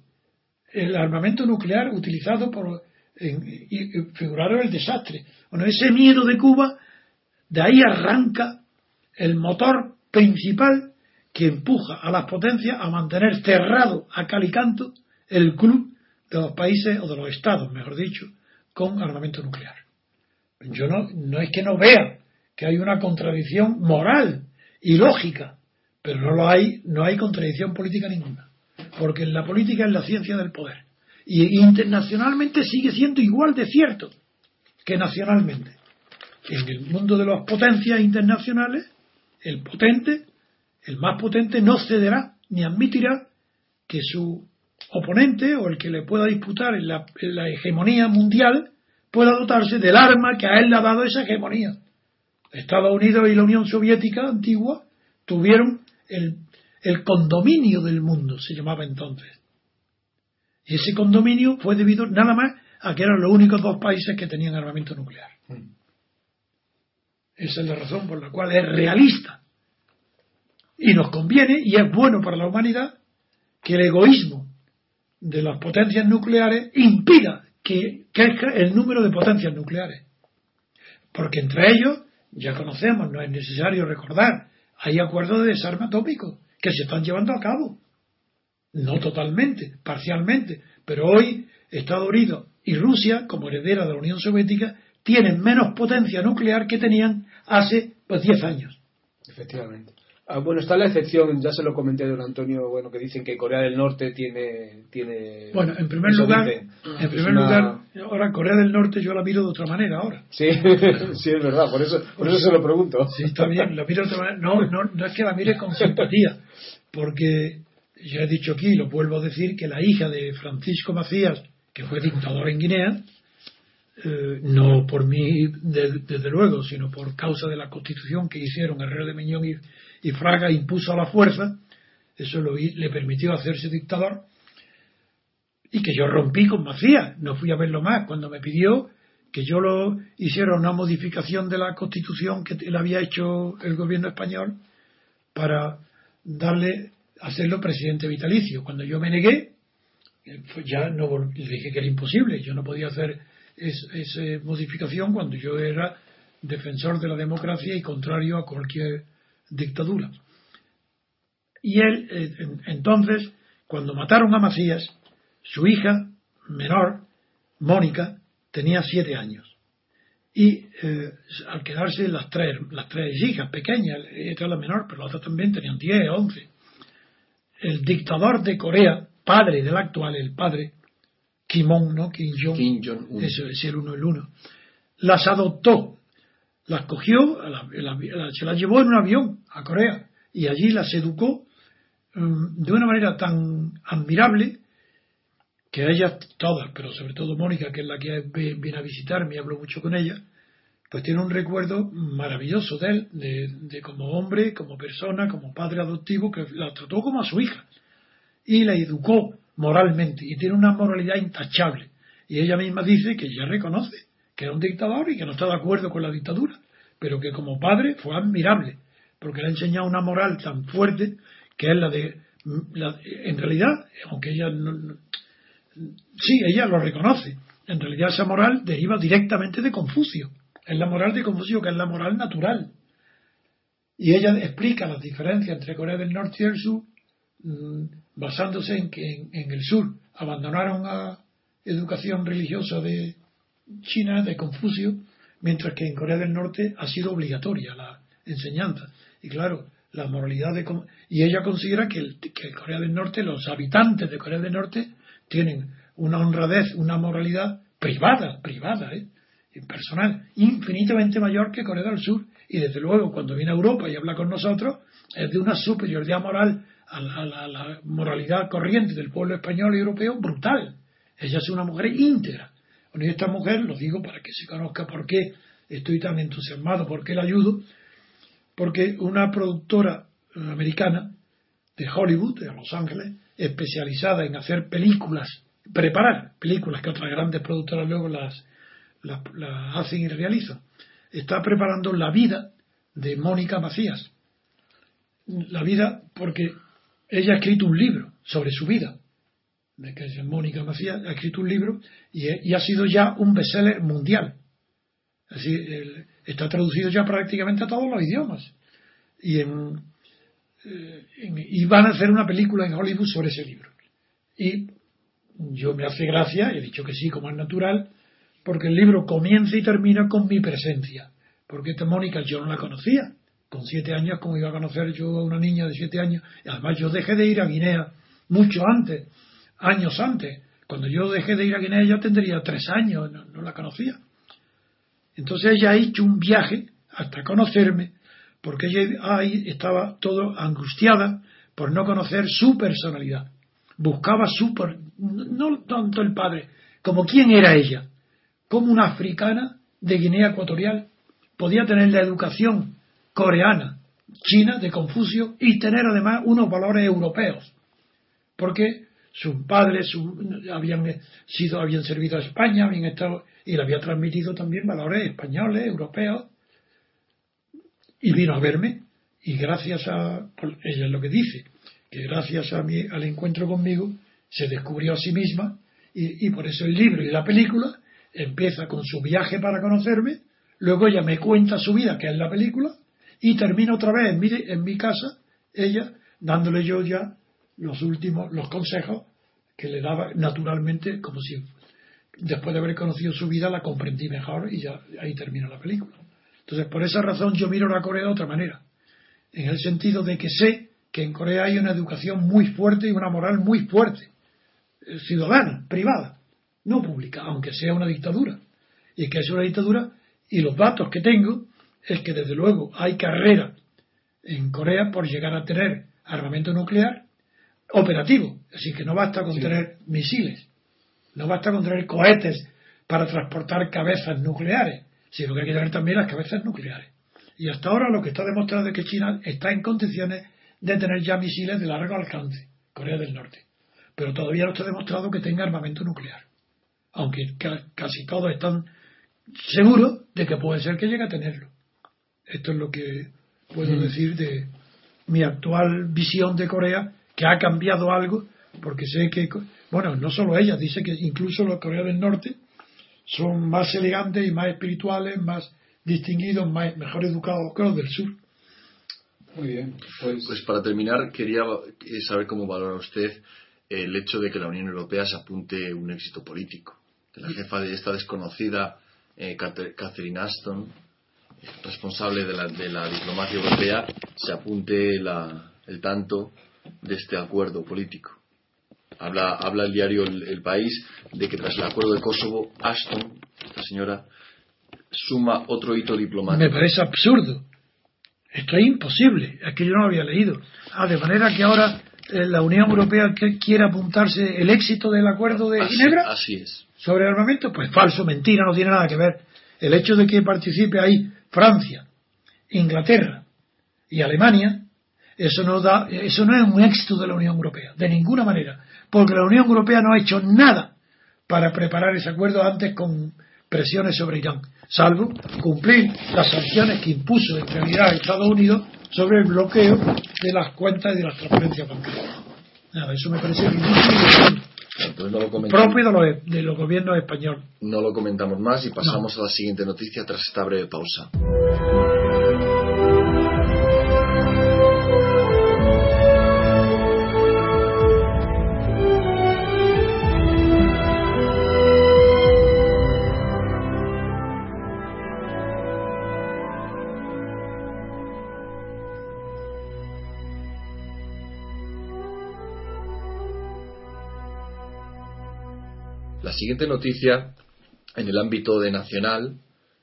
el armamento nuclear utilizado por en, y, figuraron el desastre. Bueno, ese miedo de Cuba, de ahí arranca el motor principal que empuja a las potencias a mantener cerrado a cal y canto el club de los países, o de los estados, mejor dicho, con armamento nuclear. Yo no, no es que no vea que hay una contradicción moral y lógica, pero no lo hay, no hay contradicción política ninguna, porque la política es la ciencia del poder y internacionalmente sigue siendo igual de cierto que nacionalmente. En el mundo de las potencias internacionales, el potente, el más potente, no cederá ni admitirá que su oponente o el que le pueda disputar en la, hegemonía mundial pueda dotarse del arma que a él le ha dado esa hegemonía. Estados Unidos y la Unión Soviética antigua tuvieron el, el condominio del mundo, se llamaba entonces. Y ese condominio fue debido nada más a que eran los únicos dos países que tenían armamento nuclear. Mm. Esa es la razón por la cual es realista. Y nos conviene y es bueno para la humanidad que el egoísmo de las potencias nucleares impida que crezca el número de potencias nucleares. Porque entre ellos, ya conocemos, no es necesario recordar, hay acuerdos de desarme atómico que se están llevando a cabo. No totalmente, parcialmente, pero hoy Estados Unidos y Rusia, como heredera de la Unión Soviética, tienen menos potencia nuclear que tenían hace pues 10 años. Efectivamente. Ah, bueno, está la excepción, ya se lo comenté don Antonio, bueno, que dicen que Corea del Norte tiene... tiene bueno, en primer lugar, en primer lugar, ahora Corea del Norte yo la miro de otra manera ahora. Sí, sí es verdad, por eso, por eso se lo pregunto. Sí, está bien, la miro de otra manera. No, no, no es que la mire con simpatía, porque ya he dicho aquí, lo vuelvo a decir, que la hija de Francisco Macías, que fue dictador en Guinea, eh, no por mí, desde luego, sino por causa de la constitución que hicieron Herrero de Miñón y, y Fraga impuso a la fuerza, eso lo, le permitió hacerse dictador, y que yo rompí con Macías, no fui a verlo más, cuando me pidió que yo lo hiciera una modificación de la constitución que le había hecho el gobierno español para darle, hacerlo presidente vitalicio. Cuando yo me negué, eh, pues ya no le dije que era imposible, yo no podía hacer esa modificación cuando yo era defensor de la democracia y contrario a cualquier dictadura. Y él, eh, entonces, cuando mataron a Macías, Su hija menor, Mónica, tenía siete años. Y eh, al quedarse las tres, las tres hijas pequeñas, esta es la menor, pero las otras también tenían 10, 11, el dictador de Corea, padre del actual, el padre, Kimon, ¿no? Kim Jong, Kim Jong-un. eso es el uno, el uno, las adoptó, las cogió, la- la- se las llevó en un avión a Corea y allí las educó mm, de una manera tan admirable que ellas todas, pero sobre todo Mónica, que es la que viene a visitarme y hablo mucho con ella, pues tiene un recuerdo maravilloso de él, de, de como hombre, como persona, como padre adoptivo, que la trató como a su hija y la educó moralmente y tiene una moralidad intachable. Y ella misma dice que ya reconoce que era un dictador y que no está de acuerdo con la dictadura, pero que como padre fue admirable, porque le ha enseñado una moral tan fuerte que es la de, la- en realidad, aunque ella sí, ella lo reconoce, en realidad esa moral deriva directamente de Confucio, es la moral de Confucio que es la moral natural. Y ella explica las diferencias entre Corea del Norte y el Sur mm, basándose en que en, en el sur abandonaron la educación religiosa de China, de Confucio, mientras que en Corea del Norte ha sido obligatoria la enseñanza. Y claro, la moralidad de... Y ella considera que, el, Corea del Norte, los habitantes de Corea del Norte, tienen una honradez, una moralidad privada, privada, ¿eh? personal, infinitamente mayor que Corea del Sur. Y desde luego, cuando viene a Europa y habla con nosotros, es de una superioridad moral a la moralidad corriente del pueblo español y europeo brutal. Ella es una mujer íntegra. Bueno, y esta mujer, lo digo para que se conozca por qué estoy tan entusiasmado, por qué la ayudo, porque una productora eh, americana de Hollywood, de Los Ángeles, especializada en hacer películas, preparar películas que otras grandes productoras luego las, las, hacen y realizan, está preparando la vida de Mónica Macías. La vida porque ella ha escrito un libro sobre su vida, que es Mónica Macías, ha escrito un libro y, ha sido ya un bestseller mundial. Así, el- está traducido ya prácticamente a todos los idiomas. Y, eh, en- y van a hacer una película en Hollywood sobre ese libro. Y yo me hace gracia, he dicho que sí, como es natural, porque el libro comienza y termina con mi presencia. Porque esta Mónica yo no la conocía. Con siete años, como iba a conocer yo a una niña de siete años. Y además yo dejé de ir a Guinea mucho antes, años antes. Cuando yo dejé de ir a Guinea ya tendría tres años, no, no la conocía. Entonces ella ha hecho un viaje hasta conocerme, porque ella ahí estaba todo angustiada por no conocer su personalidad. Buscaba su, no tanto el padre, como quién era ella, como una africana de Guinea Ecuatorial podía tener la educación coreana, china, de Confucio, y tener además unos valores europeos, porque sus padres habían sido, habían servido a España, habían estado, y le había transmitido también valores españoles, europeos, y vino a verme, y gracias a, ella es lo que dice, que gracias a mi, al encuentro conmigo, se descubrió a sí misma, y, y por eso el libro y la película empieza con su viaje para conocerme, luego ella me cuenta su vida, que es la película, y termina otra vez en en mi casa, ella, dándole yo ya los últimos, los consejos que le daba naturalmente, como si después de haber conocido su vida la comprendí mejor y ya ahí termina la película. Entonces, por esa razón yo miro la Corea de otra manera, en el sentido de que sé que en Corea hay una educación muy fuerte y una moral muy fuerte, eh, ciudadana, privada, no pública, aunque sea una dictadura. Y que es una dictadura, y los datos que tengo es que desde luego hay carrera en Corea por llegar a tener armamento nuclear operativo. Así que no basta con tener misiles, no basta con tener cohetes para transportar cabezas nucleares, sino que hay que tener también las cabezas nucleares. Y hasta ahora lo que está demostrado es que China está en condiciones de tener ya misiles de largo alcance, Corea del Norte. Pero todavía no está demostrado que tenga armamento nuclear. Aunque ca- casi todos están seguros de que puede ser que llegue a tenerlo. Esto es lo que puedo decir de mi actual visión de Corea, que ha cambiado algo, porque sé que, bueno, no solo ella, dice que incluso los Corea del Norte son más elegantes y más espirituales, más distinguidos, más, mejor educados que los del sur. Muy bien, pues, Pues para terminar, quería eh, saber cómo valora usted el hecho de que la Unión Europea se apunte un éxito político. Que la jefa de esta desconocida, eh, Catherine Ashton, responsable de la, de la, diplomacia europea, se apunte el tanto de este acuerdo político. Habla, habla el diario el, País de que tras el acuerdo de Kosovo, Ashton, esta señora, suma otro hito diplomático. Me parece absurdo. Esto es imposible. Es que yo no lo había leído. Ah, de manera que ahora eh, la Unión Europea quiere apuntarse el éxito del acuerdo de Ginebra. Así es. Sobre armamento, pues falso, mentira, no tiene nada que ver. El hecho de que participe ahí Francia, Inglaterra y Alemania, eso no da, eso no es un éxito de la Unión Europea, de ninguna manera, porque la Unión Europea no ha hecho nada para preparar ese acuerdo antes con presiones sobre Irán, salvo cumplir las sanciones que impuso en realidad Estados Unidos sobre el bloqueo de las cuentas y de las transferencias bancarias. eso me parece propio de los, gobiernos españoles. No lo comentamos más y pasamos a la siguiente noticia tras esta breve pausa. Siguiente noticia, en el ámbito de nacional,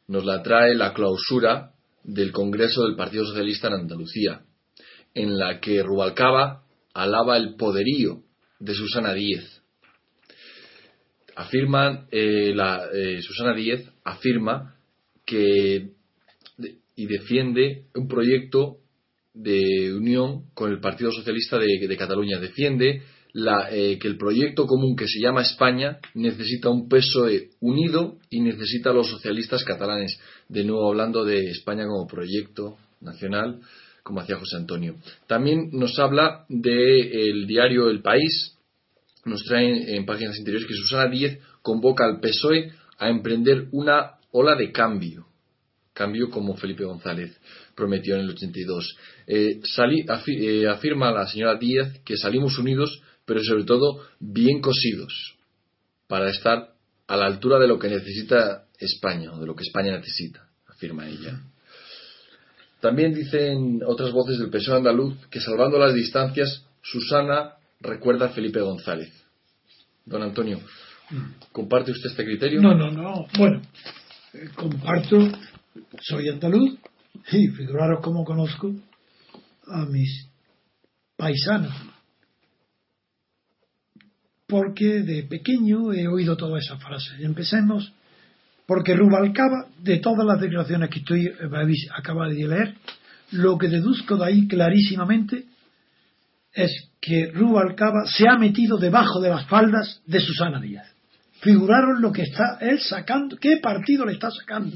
nos la trae la clausura del Congreso del Partido Socialista en Andalucía, en la que Rubalcaba alaba el poderío de Susana Díez. Afirman, eh, eh, Susana Díez afirma que y defiende un proyecto de unión con el Partido Socialista de Cataluña. Defiende eh, que el proyecto común que se llama España necesita un PSOE unido y necesita a los socialistas catalanes. De nuevo hablando de España como proyecto nacional, como hacía José Antonio. También nos habla del diario El País, nos trae en páginas interiores que Susana Díez convoca al PSOE a emprender una ola de cambio. Cambio como Felipe González prometió en el 82. Eh, eh, afirma la señora Díez que salimos unidos pero sobre todo bien cosidos, para estar a la altura de lo que necesita España, o de lo que España necesita, afirma ella. También dicen otras voces del PSOE andaluz que salvando las distancias, Susana recuerda a Felipe González. Don Antonio, ¿comparte usted este criterio? No, no, no. Bueno, eh, comparto, soy andaluz y figuraros cómo conozco a mis paisanos porque de pequeño he oído todas esas frases. Empecemos porque Rubalcaba, de todas las declaraciones que estoy acaba de leer, lo que deduzco de ahí clarísimamente es que Rubalcaba se ha metido debajo de las faldas de Susana Díaz. Figuraron lo que está él sacando, qué partido le está sacando.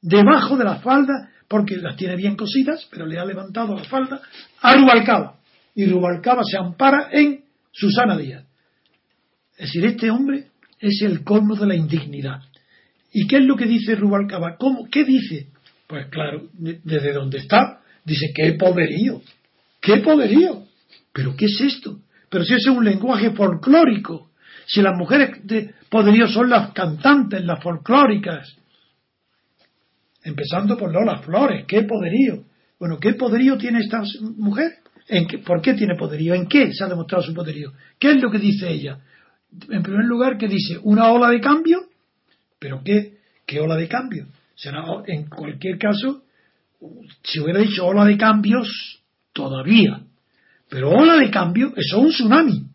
Debajo de las faldas, porque las tiene bien cosidas, pero le ha levantado la falda a Rubalcaba. Y Rubalcaba se ampara en Susana Díaz. Es decir, este hombre es el colmo de la indignidad. ¿Y qué es lo que dice Rubalcaba? ¿Cómo? ¿Qué dice? Pues claro, desde donde está, dice, qué poderío, qué poderío. ¿Pero qué es esto? Pero si ese es un lenguaje folclórico, si las mujeres de poderío son las cantantes, las folclóricas, empezando por Lola Flores, qué poderío. Bueno, ¿qué poderío tiene esta mujer? ¿En qué, ¿Por qué tiene poderío? ¿En qué se ha demostrado su poderío? ¿Qué es lo que dice ella? En primer lugar, que dice una ola de cambio, pero ¿qué, qué ola de cambio? Será, en cualquier caso, si hubiera dicho ola de cambios, todavía. Pero ola de cambio, eso es un tsunami.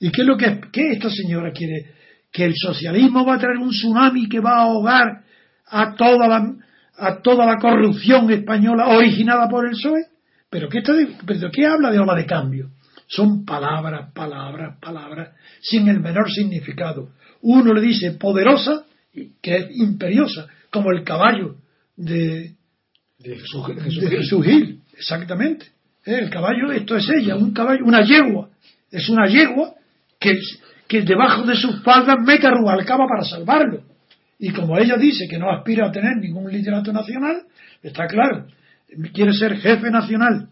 ¿Y qué es lo que qué esta señora quiere? ¿Que el socialismo va a traer un tsunami que va a ahogar a toda la, a toda la corrupción española originada por el PSOE? ¿Pero qué, está ¿Pero qué habla de ola de cambio? Son palabras, palabras, palabras, sin el menor significado. Uno le dice poderosa, que es imperiosa, como el caballo de, Jesús Gil, exactamente. Eh, el caballo, esto es ella, un caballo, una yegua. Es una yegua que, que debajo de sus faldas mete a Rubalcaba para salvarlo. Y como ella dice que no aspira a tener ningún liderato nacional, está claro, quiere ser jefe nacional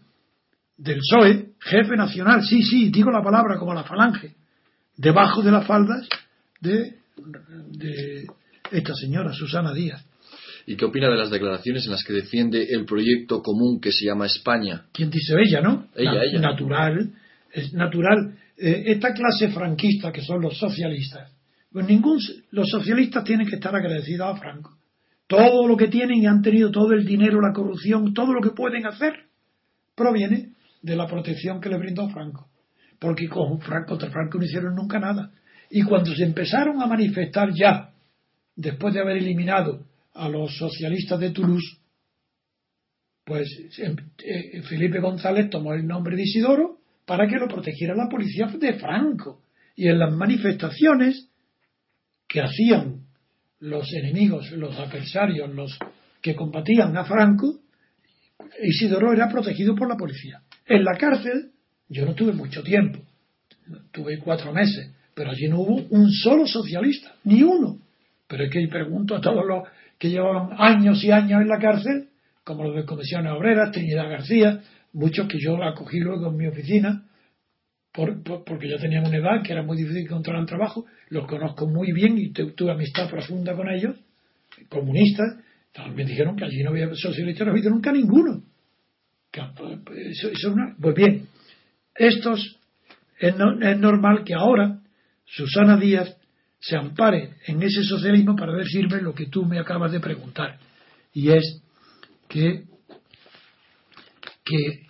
del PSOE, jefe nacional, sí, sí, digo la palabra como la falange, debajo de las faldas de, de esta señora, Susana Díaz. ¿Y qué opina de las declaraciones en las que defiende el proyecto común que se llama España? ¿Quién dice ella, no? Ella, Na- ella. Natural, es natural. Eh, esta clase franquista que son los socialistas, pues ningún, los socialistas tienen que estar agradecidos a Franco. Todo lo que tienen y han tenido todo el dinero, la corrupción, todo lo que pueden hacer, proviene de la protección que le brindó Franco. Porque con Franco, contra Franco no hicieron nunca nada. Y cuando se empezaron a manifestar ya, después de haber eliminado a los socialistas de Toulouse, pues em- eh, Felipe González tomó el nombre de Isidoro para que lo protegiera la policía de Franco. Y en las manifestaciones que hacían los enemigos, los adversarios, los que combatían a Franco, Isidoro era protegido por la policía. En la cárcel, yo no tuve mucho tiempo, tuve cuatro meses, pero allí no hubo un solo socialista, ni uno. Pero es que pregunto a todos los que llevaban años y años en la cárcel, como los de Comisiones Obreras, Trinidad García, muchos que yo acogí luego en mi oficina, por- por- porque ya tenían una edad que era muy difícil que encontraran trabajo, los conozco muy bien y tu- tuve amistad profunda con ellos, comunistas, también dijeron que allí no había socialistas, no había nunca ninguno. Que, pues, eso- eso es una- pues bien, estos es, no- es normal que ahora Susana Díaz se ampare en ese socialismo para decirme lo que tú me acabas de preguntar. Y es que, que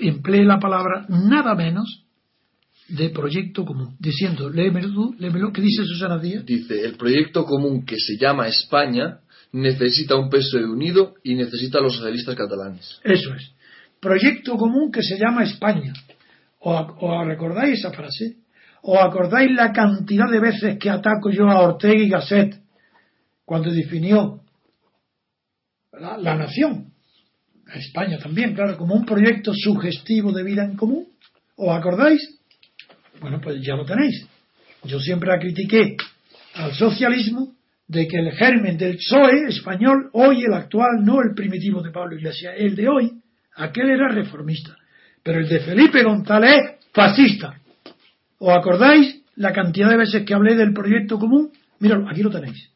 emplee la palabra nada menos de proyecto común, diciendo, léemelo léemelo, ¿qué dice Susana Díaz? Dice, el proyecto común que se llama España necesita un PSOE unido y necesita a los socialistas catalanes. Eso es. Proyecto común que se llama España. ¿O, ac- o recordáis esa frase? ¿O acordáis la cantidad de veces que ataco yo a Ortega y Gasset cuando definió la, nación? A España también, claro, como un proyecto sugestivo de vida en común. ¿O acordáis? Bueno, pues ya lo tenéis. Yo siempre critiqué al socialismo de que el germen del PSOE español, hoy el actual, no el primitivo de Pablo Iglesias, el de hoy, aquel era reformista, pero el de Felipe González fascista. ¿Os acordáis la cantidad de veces que hablé del proyecto común? Míralo, aquí lo tenéis.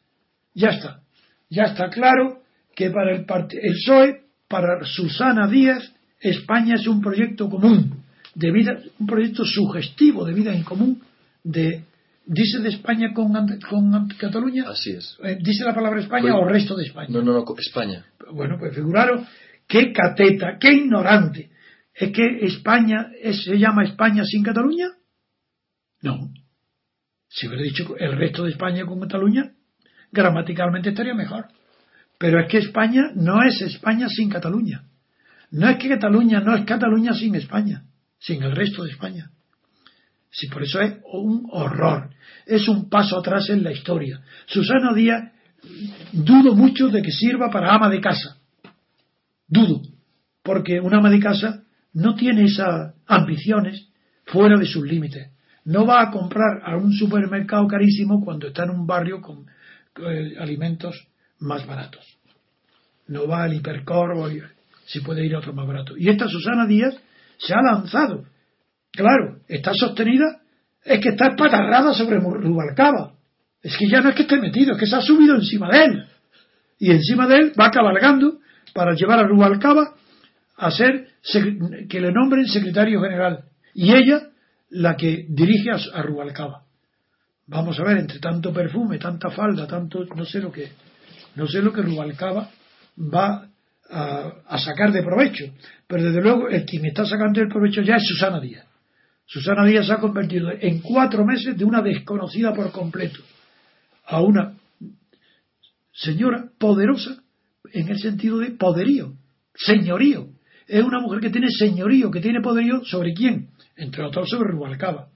Ya está. Ya está claro que para el, el PSOE, para Susana Díaz, España es un proyecto común, de vida, un proyecto sugestivo de vida en común, de, dice de España con, con Cataluña, Así es. Eh, dice la palabra España Pues- o resto de España. No, no, no, España. Bueno, pues figuraros qué cateta, qué ignorante. ¿Es que España es- se llama España sin Cataluña? No. Si hubiera dicho el resto de España con Cataluña, gramaticalmente estaría mejor. Pero es que España no es España sin Cataluña. No es que Cataluña no es Cataluña sin España, sin el resto de España. Si por eso es un horror. Es un paso atrás en la historia. Susana Díaz, dudo mucho de que sirva para ama de casa. Dudo. Porque un ama de casa no tiene esas ambiciones fuera de sus límites. No va a comprar a un supermercado carísimo cuando está en un barrio con eh, alimentos más baratos. No va al hipercor o si puede ir a otro más barato. Y esta Susana Díaz se ha lanzado. Claro, está sostenida, es que está espatarrada sobre Rubalcaba. Es que ya no es que esté metido, es que se ha subido encima de él. Y encima de él va cabalgando para llevar a Rubalcaba a ser que le nombren secretario general. Y ella la que dirige a, a Rubalcaba. Vamos a ver, entre tanto perfume, tanta falda, tanto, no sé lo que, no sé lo que Rubalcaba va a, a sacar de provecho. Pero desde luego, el quien está sacando el provecho ya es Susana Díaz. Susana Díaz se ha convertido en cuatro meses de una desconocida por completo a una señora poderosa en el sentido de poderío, señorío. Es una mujer que tiene señorío, que tiene poderío sobre quién? Entre otros sobre Rubalcaba.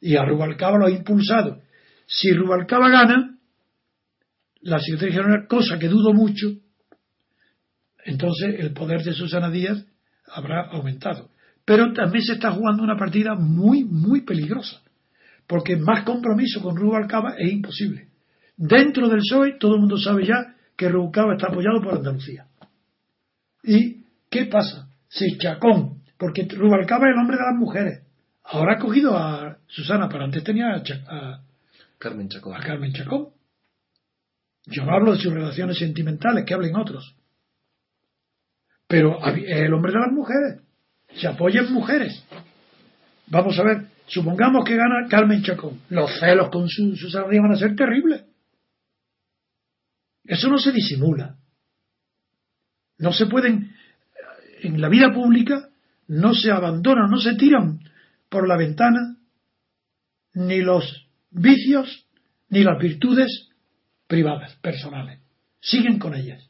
Y a Rubalcaba lo ha impulsado. Si Rubalcaba gana, la Secretaría General, cosa que dudo mucho, entonces el poder de Susana Díaz habrá aumentado. Pero también se está jugando una partida muy, muy peligrosa, porque más compromiso con Rubalcaba es imposible. Dentro del PSOE todo el mundo sabe ya que Rubalcaba está apoyado por Andalucía. ¿Y qué pasa? Si Chacón Porque Rubalcaba es el hombre de las mujeres. Ahora ha cogido a Susana, pero antes tenía a, Carmen Chacón. a Carmen Chacón. Yo no hablo de sus relaciones sentimentales, que hablen otros. Pero es el hombre de las mujeres. Se apoya en mujeres. Vamos a ver, supongamos que gana Carmen Chacón. Los celos con su, Susana van a ser terribles. Eso no se disimula. No se pueden, en la vida pública, no se abandonan, no se tiran por la ventana ni los vicios ni las virtudes privadas, personales. Siguen con ellas.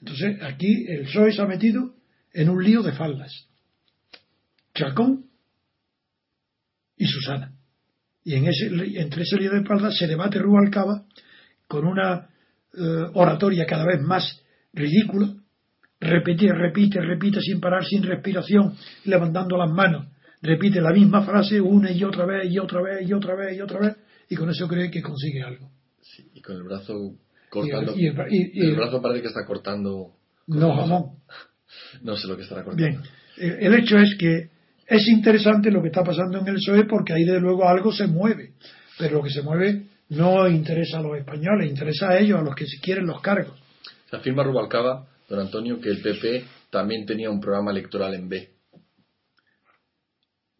Entonces, aquí el PSOE se ha metido en un lío de faldas. Chacón y Susana. Y en ese, entre ese lío de faldas se debate Rubalcaba con una eh, oratoria cada vez más ridícula, repite, repite, repite sin parar, sin respiración, levantando las manos, repite la misma frase una y otra vez y otra vez y otra vez y otra vez, y con eso cree que consigue algo. Sí, y con el brazo cortando. Y el- y el- y el- el brazo parece que está cortando. No, jamón. No sé lo que estará cortando. Bien, el el hecho es que es interesante lo que está pasando en el PSOE porque ahí de luego algo se mueve, pero lo que se mueve no interesa a los españoles, interesa a ellos, a los que si quieren los cargos. Afirma Rubalcaba, don Antonio, que el PP también tenía un programa electoral en B.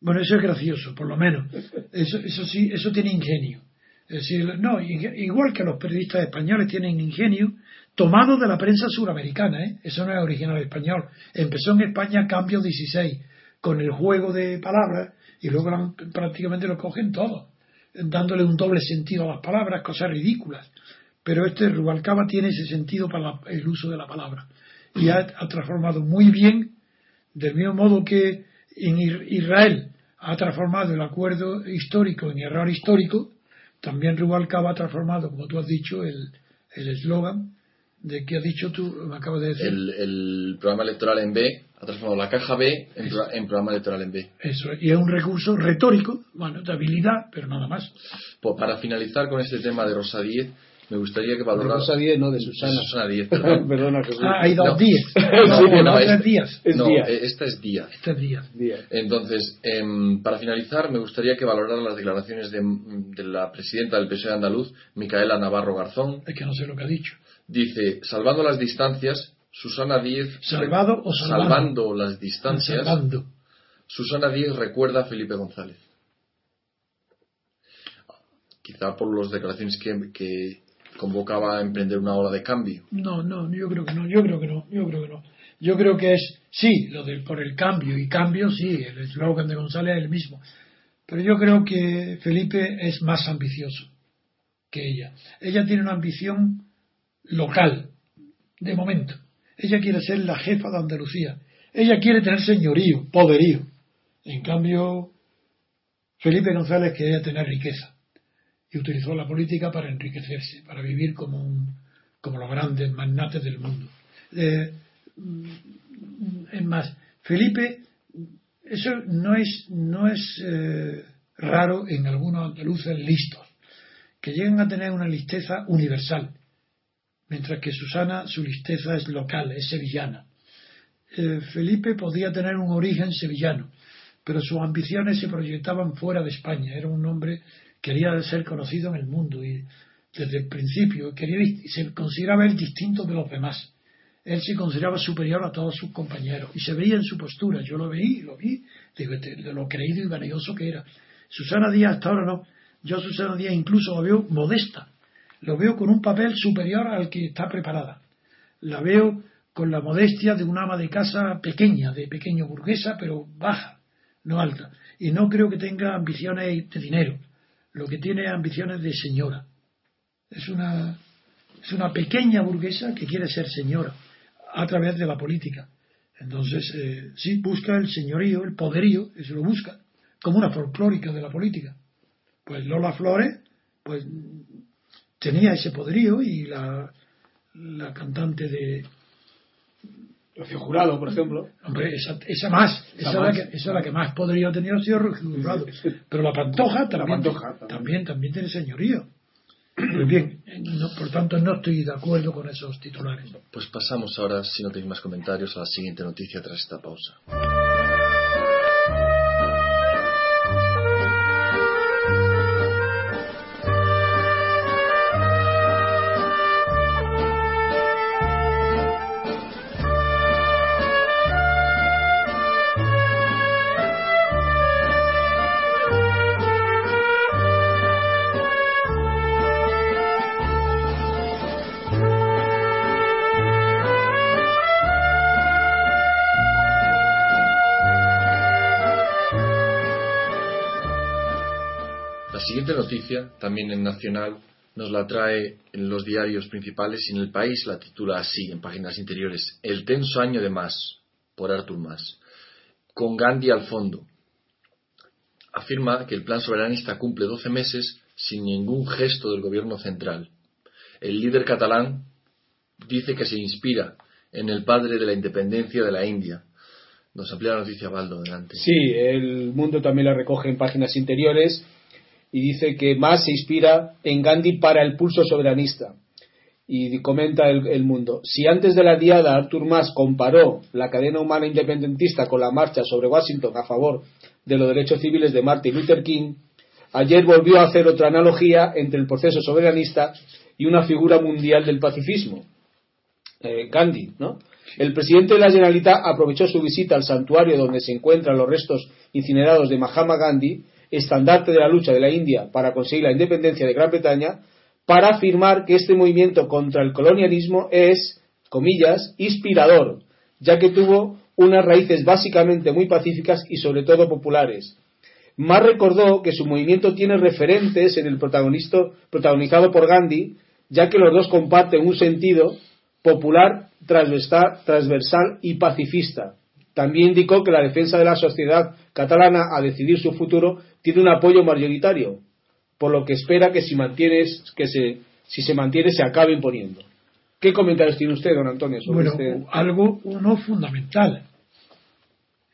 Bueno, eso es gracioso, por lo menos. Eso, eso sí, eso tiene ingenio. Es decir, no, ig- igual que los periodistas españoles tienen ingenio, tomado de la prensa suramericana, ¿eh? eso no es original español. Empezó en España Cambio 16, con el juego de palabras, y luego prácticamente lo cogen todo, dándole un doble sentido a las palabras, cosas ridículas. Pero este Rubalcaba tiene ese sentido para la- el uso de la palabra. Y ha, transformado muy bien del mismo modo que en Israel ha transformado el acuerdo histórico en error histórico, también Rubalcaba ha transformado, como tú has dicho, el el eslogan de que has dicho tú, me acabas de decir. El programa electoral en B ha transformado la caja B en, pro- en programa electoral en B. Eso, y es un recurso retórico, bueno, de habilidad, pero nada más. Pues para finalizar con este tema de Rosa Díez, me gustaría que De valorara. Rosa Díez, no, de Susana. Susana Díez, perdón. Perdona, Jesús. Ah, hay dos No. días. No, No, no, tres es- días. Es no, Díaz. eh, esta es Díaz. Este día. Díaz. Entonces, em, para finalizar, me gustaría que valorara las declaraciones de, de la presidenta del PSOE andaluz, Micaela Navarro Garzón. Es que no sé lo que ha dicho. Dice, salvando las distancias, Susana Díez... ¿Salvado o salvando? Salvando las distancias, Salvando. Susana Díez recuerda a Felipe González. Quizá por las declaraciones que, que convocaba a emprender una ola de cambio. No, no, yo creo que no, yo creo que no, yo creo que no. Yo creo que es, sí, lo del por el cambio, y cambio, sí, el eslogan de González es el mismo. Pero yo creo que Felipe es más ambicioso que ella. Ella tiene una ambición local, de momento. Ella quiere ser la jefa de Andalucía. Ella quiere tener señorío, poderío. En cambio, Felipe González quería tener riqueza y utilizó la política para enriquecerse, para vivir como, un- como los grandes magnates del mundo. Eh, es más, Felipe, eso no es, no es eh, raro en algunos andaluces listos, que llegan a tener una listeza universal, mientras que Susana su listeza es local, es sevillana. Eh, Felipe podía tener un origen sevillano, pero sus ambiciones se proyectaban fuera de España. Era un hombre quería ser conocido en el mundo y desde el principio quería se consideraba él distinto de los demás. Él se consideraba superior a todos sus compañeros y se veía en su postura. Yo lo veí, lo vi, digo, este, de lo creído y vanidoso que era. Susana Díaz hasta ahora no. Yo Susana Díaz incluso la veo modesta. Lo veo con un papel superior al que está preparada. La veo con la modestia de un ama de casa pequeña, de pequeño burguesa, pero baja, no alta. Y no creo que tenga ambiciones de dinero. Lo que tiene es ambiciones de señora. Es una, es una pequeña burguesa que quiere ser señora a través de la política. Entonces, eh, sí, busca el señorío, el poderío, eso lo busca, como una folclórica de la política. Pues Lola Flores, pues tenía ese poderío y la, la cantante de, Rocío Jurado, por ejemplo. Hombre, esa, esa más, esa, Esa es la que, esa es la que más poderío ha tenido ha sido Rocío Jurado. Pero la Pantoja también, Pantoja también. también, también tiene señorío. Pues bien, no- por tanto no estoy de acuerdo con esos titulares. Pues pasamos ahora, si no tenéis más comentarios, a la siguiente noticia tras esta pausa. Siguiente noticia, también en Nacional, nos la trae en los diarios principales y en el país la titula así, en páginas interiores, El tenso año de Mas, por Arthur Mas, con Gandhi al fondo. Afirma que el plan soberanista cumple 12 meses sin ningún gesto del gobierno central. El líder catalán dice que se inspira en el padre de la independencia de la India. Nos amplía la noticia Baldo, adelante. Sí, el mundo también la recoge en páginas interiores y dice que más se inspira en Gandhi para el pulso soberanista. Y comenta el, mundo, si antes de la diada Arthur Mas comparó la cadena humana independentista con la marcha sobre Washington a favor de los derechos civiles de Martin Luther King, ayer volvió a hacer otra analogía entre el proceso soberanista y una figura mundial del pacifismo, eh, Gandhi, ¿no? El presidente de la Generalitat aprovechó su visita al santuario donde se encuentran los restos incinerados de Mahatma Gandhi estandarte de la lucha de la India para conseguir la independencia de Gran Bretaña, para afirmar que este movimiento contra el colonialismo es, comillas, inspirador, ya que tuvo unas raíces básicamente muy pacíficas y sobre todo populares. Más recordó que su movimiento tiene referentes en el protagonizado por Gandhi, ya que los dos comparten un sentido popular, transversal y pacifista. También indicó que la defensa de la sociedad catalana a decidir su futuro tiene un apoyo mayoritario, por lo que espera que si, que se, si se mantiene se acabe imponiendo. ¿Qué comentarios tiene usted, don Antonio, sobre bueno, este? Algo uno fundamental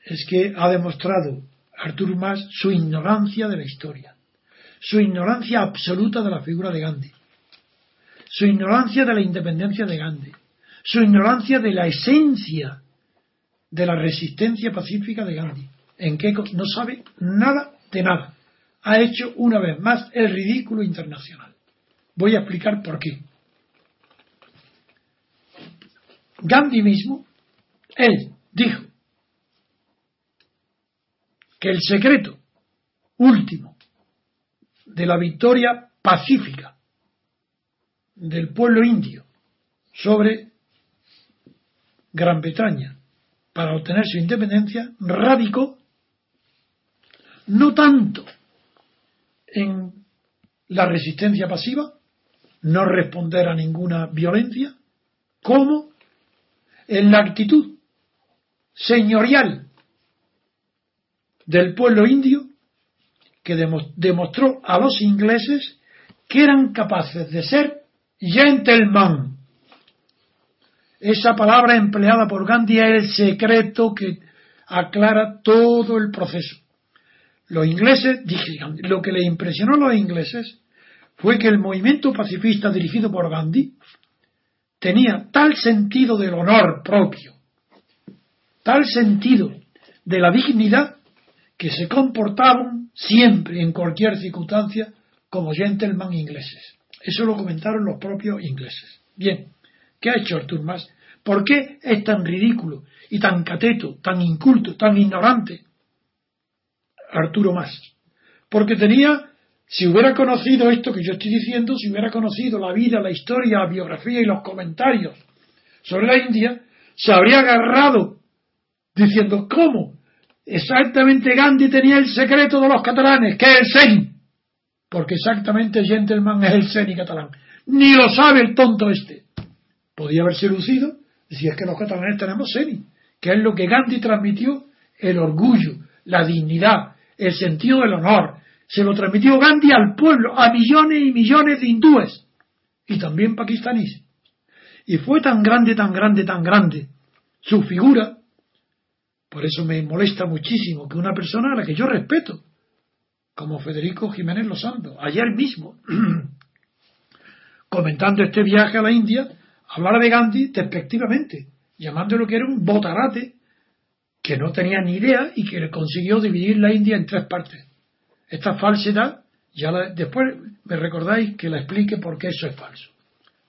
es que ha demostrado Artur Mas su ignorancia de la historia, su ignorancia absoluta de la figura de Gandhi, su ignorancia de la independencia de Gandhi, su ignorancia de la esencia de la resistencia pacífica de Gandhi, en que no sabe nada de nada. Ha hecho una vez más el ridículo internacional. Voy a explicar por qué. Gandhi mismo, él dijo que el secreto último de la victoria pacífica del pueblo indio sobre Gran Bretaña para obtener su independencia radicó no tanto en la resistencia pasiva, no responder a ninguna violencia, como en la actitud señorial del pueblo indio que demostró a los ingleses que eran capaces de ser gentleman. Esa palabra empleada por Gandhi es el secreto que aclara todo el proceso. Los ingleses, lo que le impresionó a los ingleses fue que el movimiento pacifista dirigido por Gandhi tenía tal sentido del honor propio, tal sentido de la dignidad, que se comportaban siempre, en cualquier circunstancia, como gentlemen ingleses. Eso lo comentaron los propios ingleses. Bien, ¿qué ha hecho Artur Mas? ¿Por qué es tan ridículo y tan cateto, tan inculto, tan ignorante Arturo Más. Porque tenía, si hubiera conocido esto que yo estoy diciendo, si hubiera conocido la vida, la historia, la biografía y los comentarios sobre la India, se habría agarrado diciendo, ¿cómo? Exactamente Gandhi tenía el secreto de los catalanes, que es el Seni. Porque exactamente Gentleman es el Seni catalán. Ni lo sabe el tonto este. Podía haberse lucido, decía es que los catalanes tenemos Seni, que es lo que Gandhi transmitió, el orgullo, la dignidad, el sentido del honor. Se lo transmitió Gandhi al pueblo, a millones y millones de hindúes y también pakistaníes. Y fue tan grande, tan grande, tan grande su figura, por eso me molesta muchísimo que una persona a la que yo respeto, como Federico Jiménez Los Santos, ayer mismo, comentando este viaje a la India, hablara de Gandhi despectivamente, llamándolo que era un botarate que no tenía ni idea y que consiguió dividir la India en tres partes. Esta falsedad, ya después me recordáis que la explique por qué eso es falso.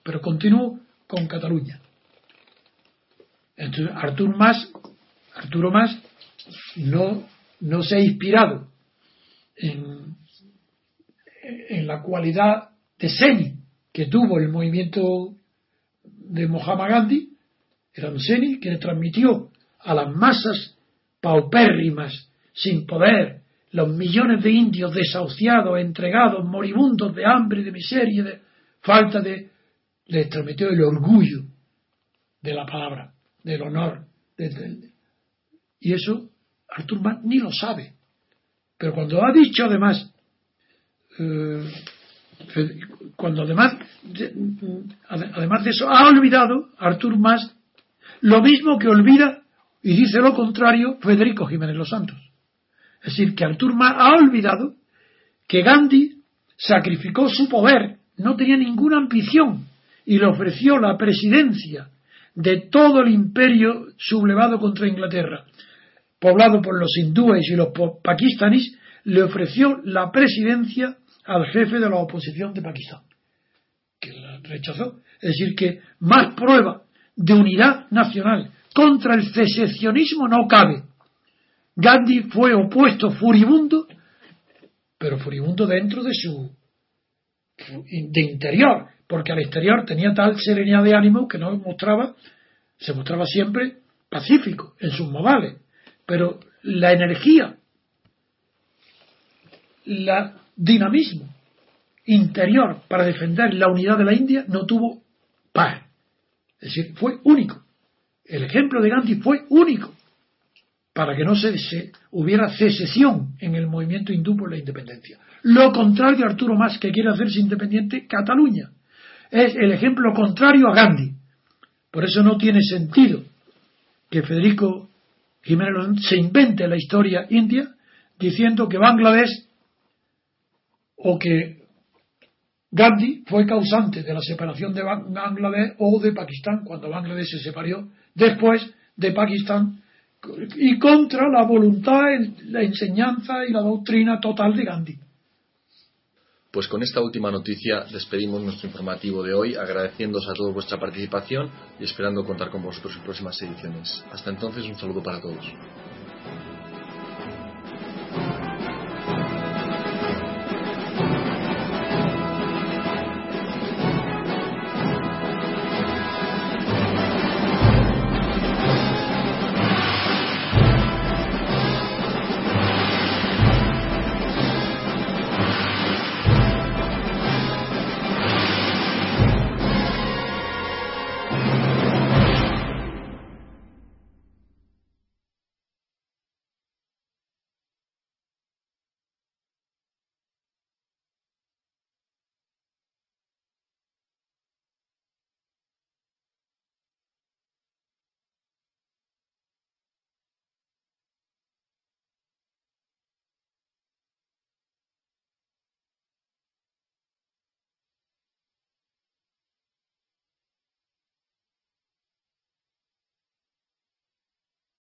Pero continúo con Cataluña. Entonces, Arturo Mas, Arturo Mas no, no se ha inspirado en, en la cualidad de Seni que tuvo el movimiento de Mohammad Gandhi, era un Seni que le transmitió a las masas paupérrimas, sin poder, los millones de indios desahuciados, entregados, moribundos de hambre, de miseria, de falta de... le estremetió el orgullo de la palabra, del honor. y eso Artur Mas ni lo sabe. Pero cuando ha dicho además, eh, cuando además, además de eso, ha olvidado Artur Mas lo mismo que olvida y dice lo contrario Federico Jiménez Los Santos. Es decir, que Artur Mas ha olvidado que Gandhi sacrificó su poder, no tenía ninguna ambición y le ofreció la presidencia de todo el imperio sublevado contra Inglaterra, poblado por los hindúes y los pakistaníes, le ofreció la presidencia al jefe de la oposición de Pakistán, que la rechazó. Es decir, que más prueba de unidad nacional contra el secesionismo no cabe. Gandhi fue opuesto furibundo, pero furibundo dentro de su de interior, porque al exterior tenía tal serenidad de ánimo que no mostraba, se mostraba siempre pacífico en sus modales, pero la energía, la dinamismo interior para defender la unidad de la India no tuvo paz. Es decir, fue único. El ejemplo de Gandhi fue único para que no se, hubiera secesión en el movimiento hindú por la independencia. Lo contrario Arturo Más, que quiere hacerse independiente, Cataluña. Es el ejemplo contrario a Gandhi. Por eso no tiene sentido que Federico Jiménez se invente la historia india diciendo que Bangladesh o que Gandhi fue causante de la separación de Bangladesh o de Pakistán cuando Bangladesh se separó después de Pakistán y contra la voluntad, la enseñanza y la doctrina total de Gandhi. Pues con esta última noticia despedimos nuestro informativo de hoy, agradeciéndoos a todos vuestra participación y esperando contar con vosotros en próximas ediciones. Hasta entonces, un saludo para todos.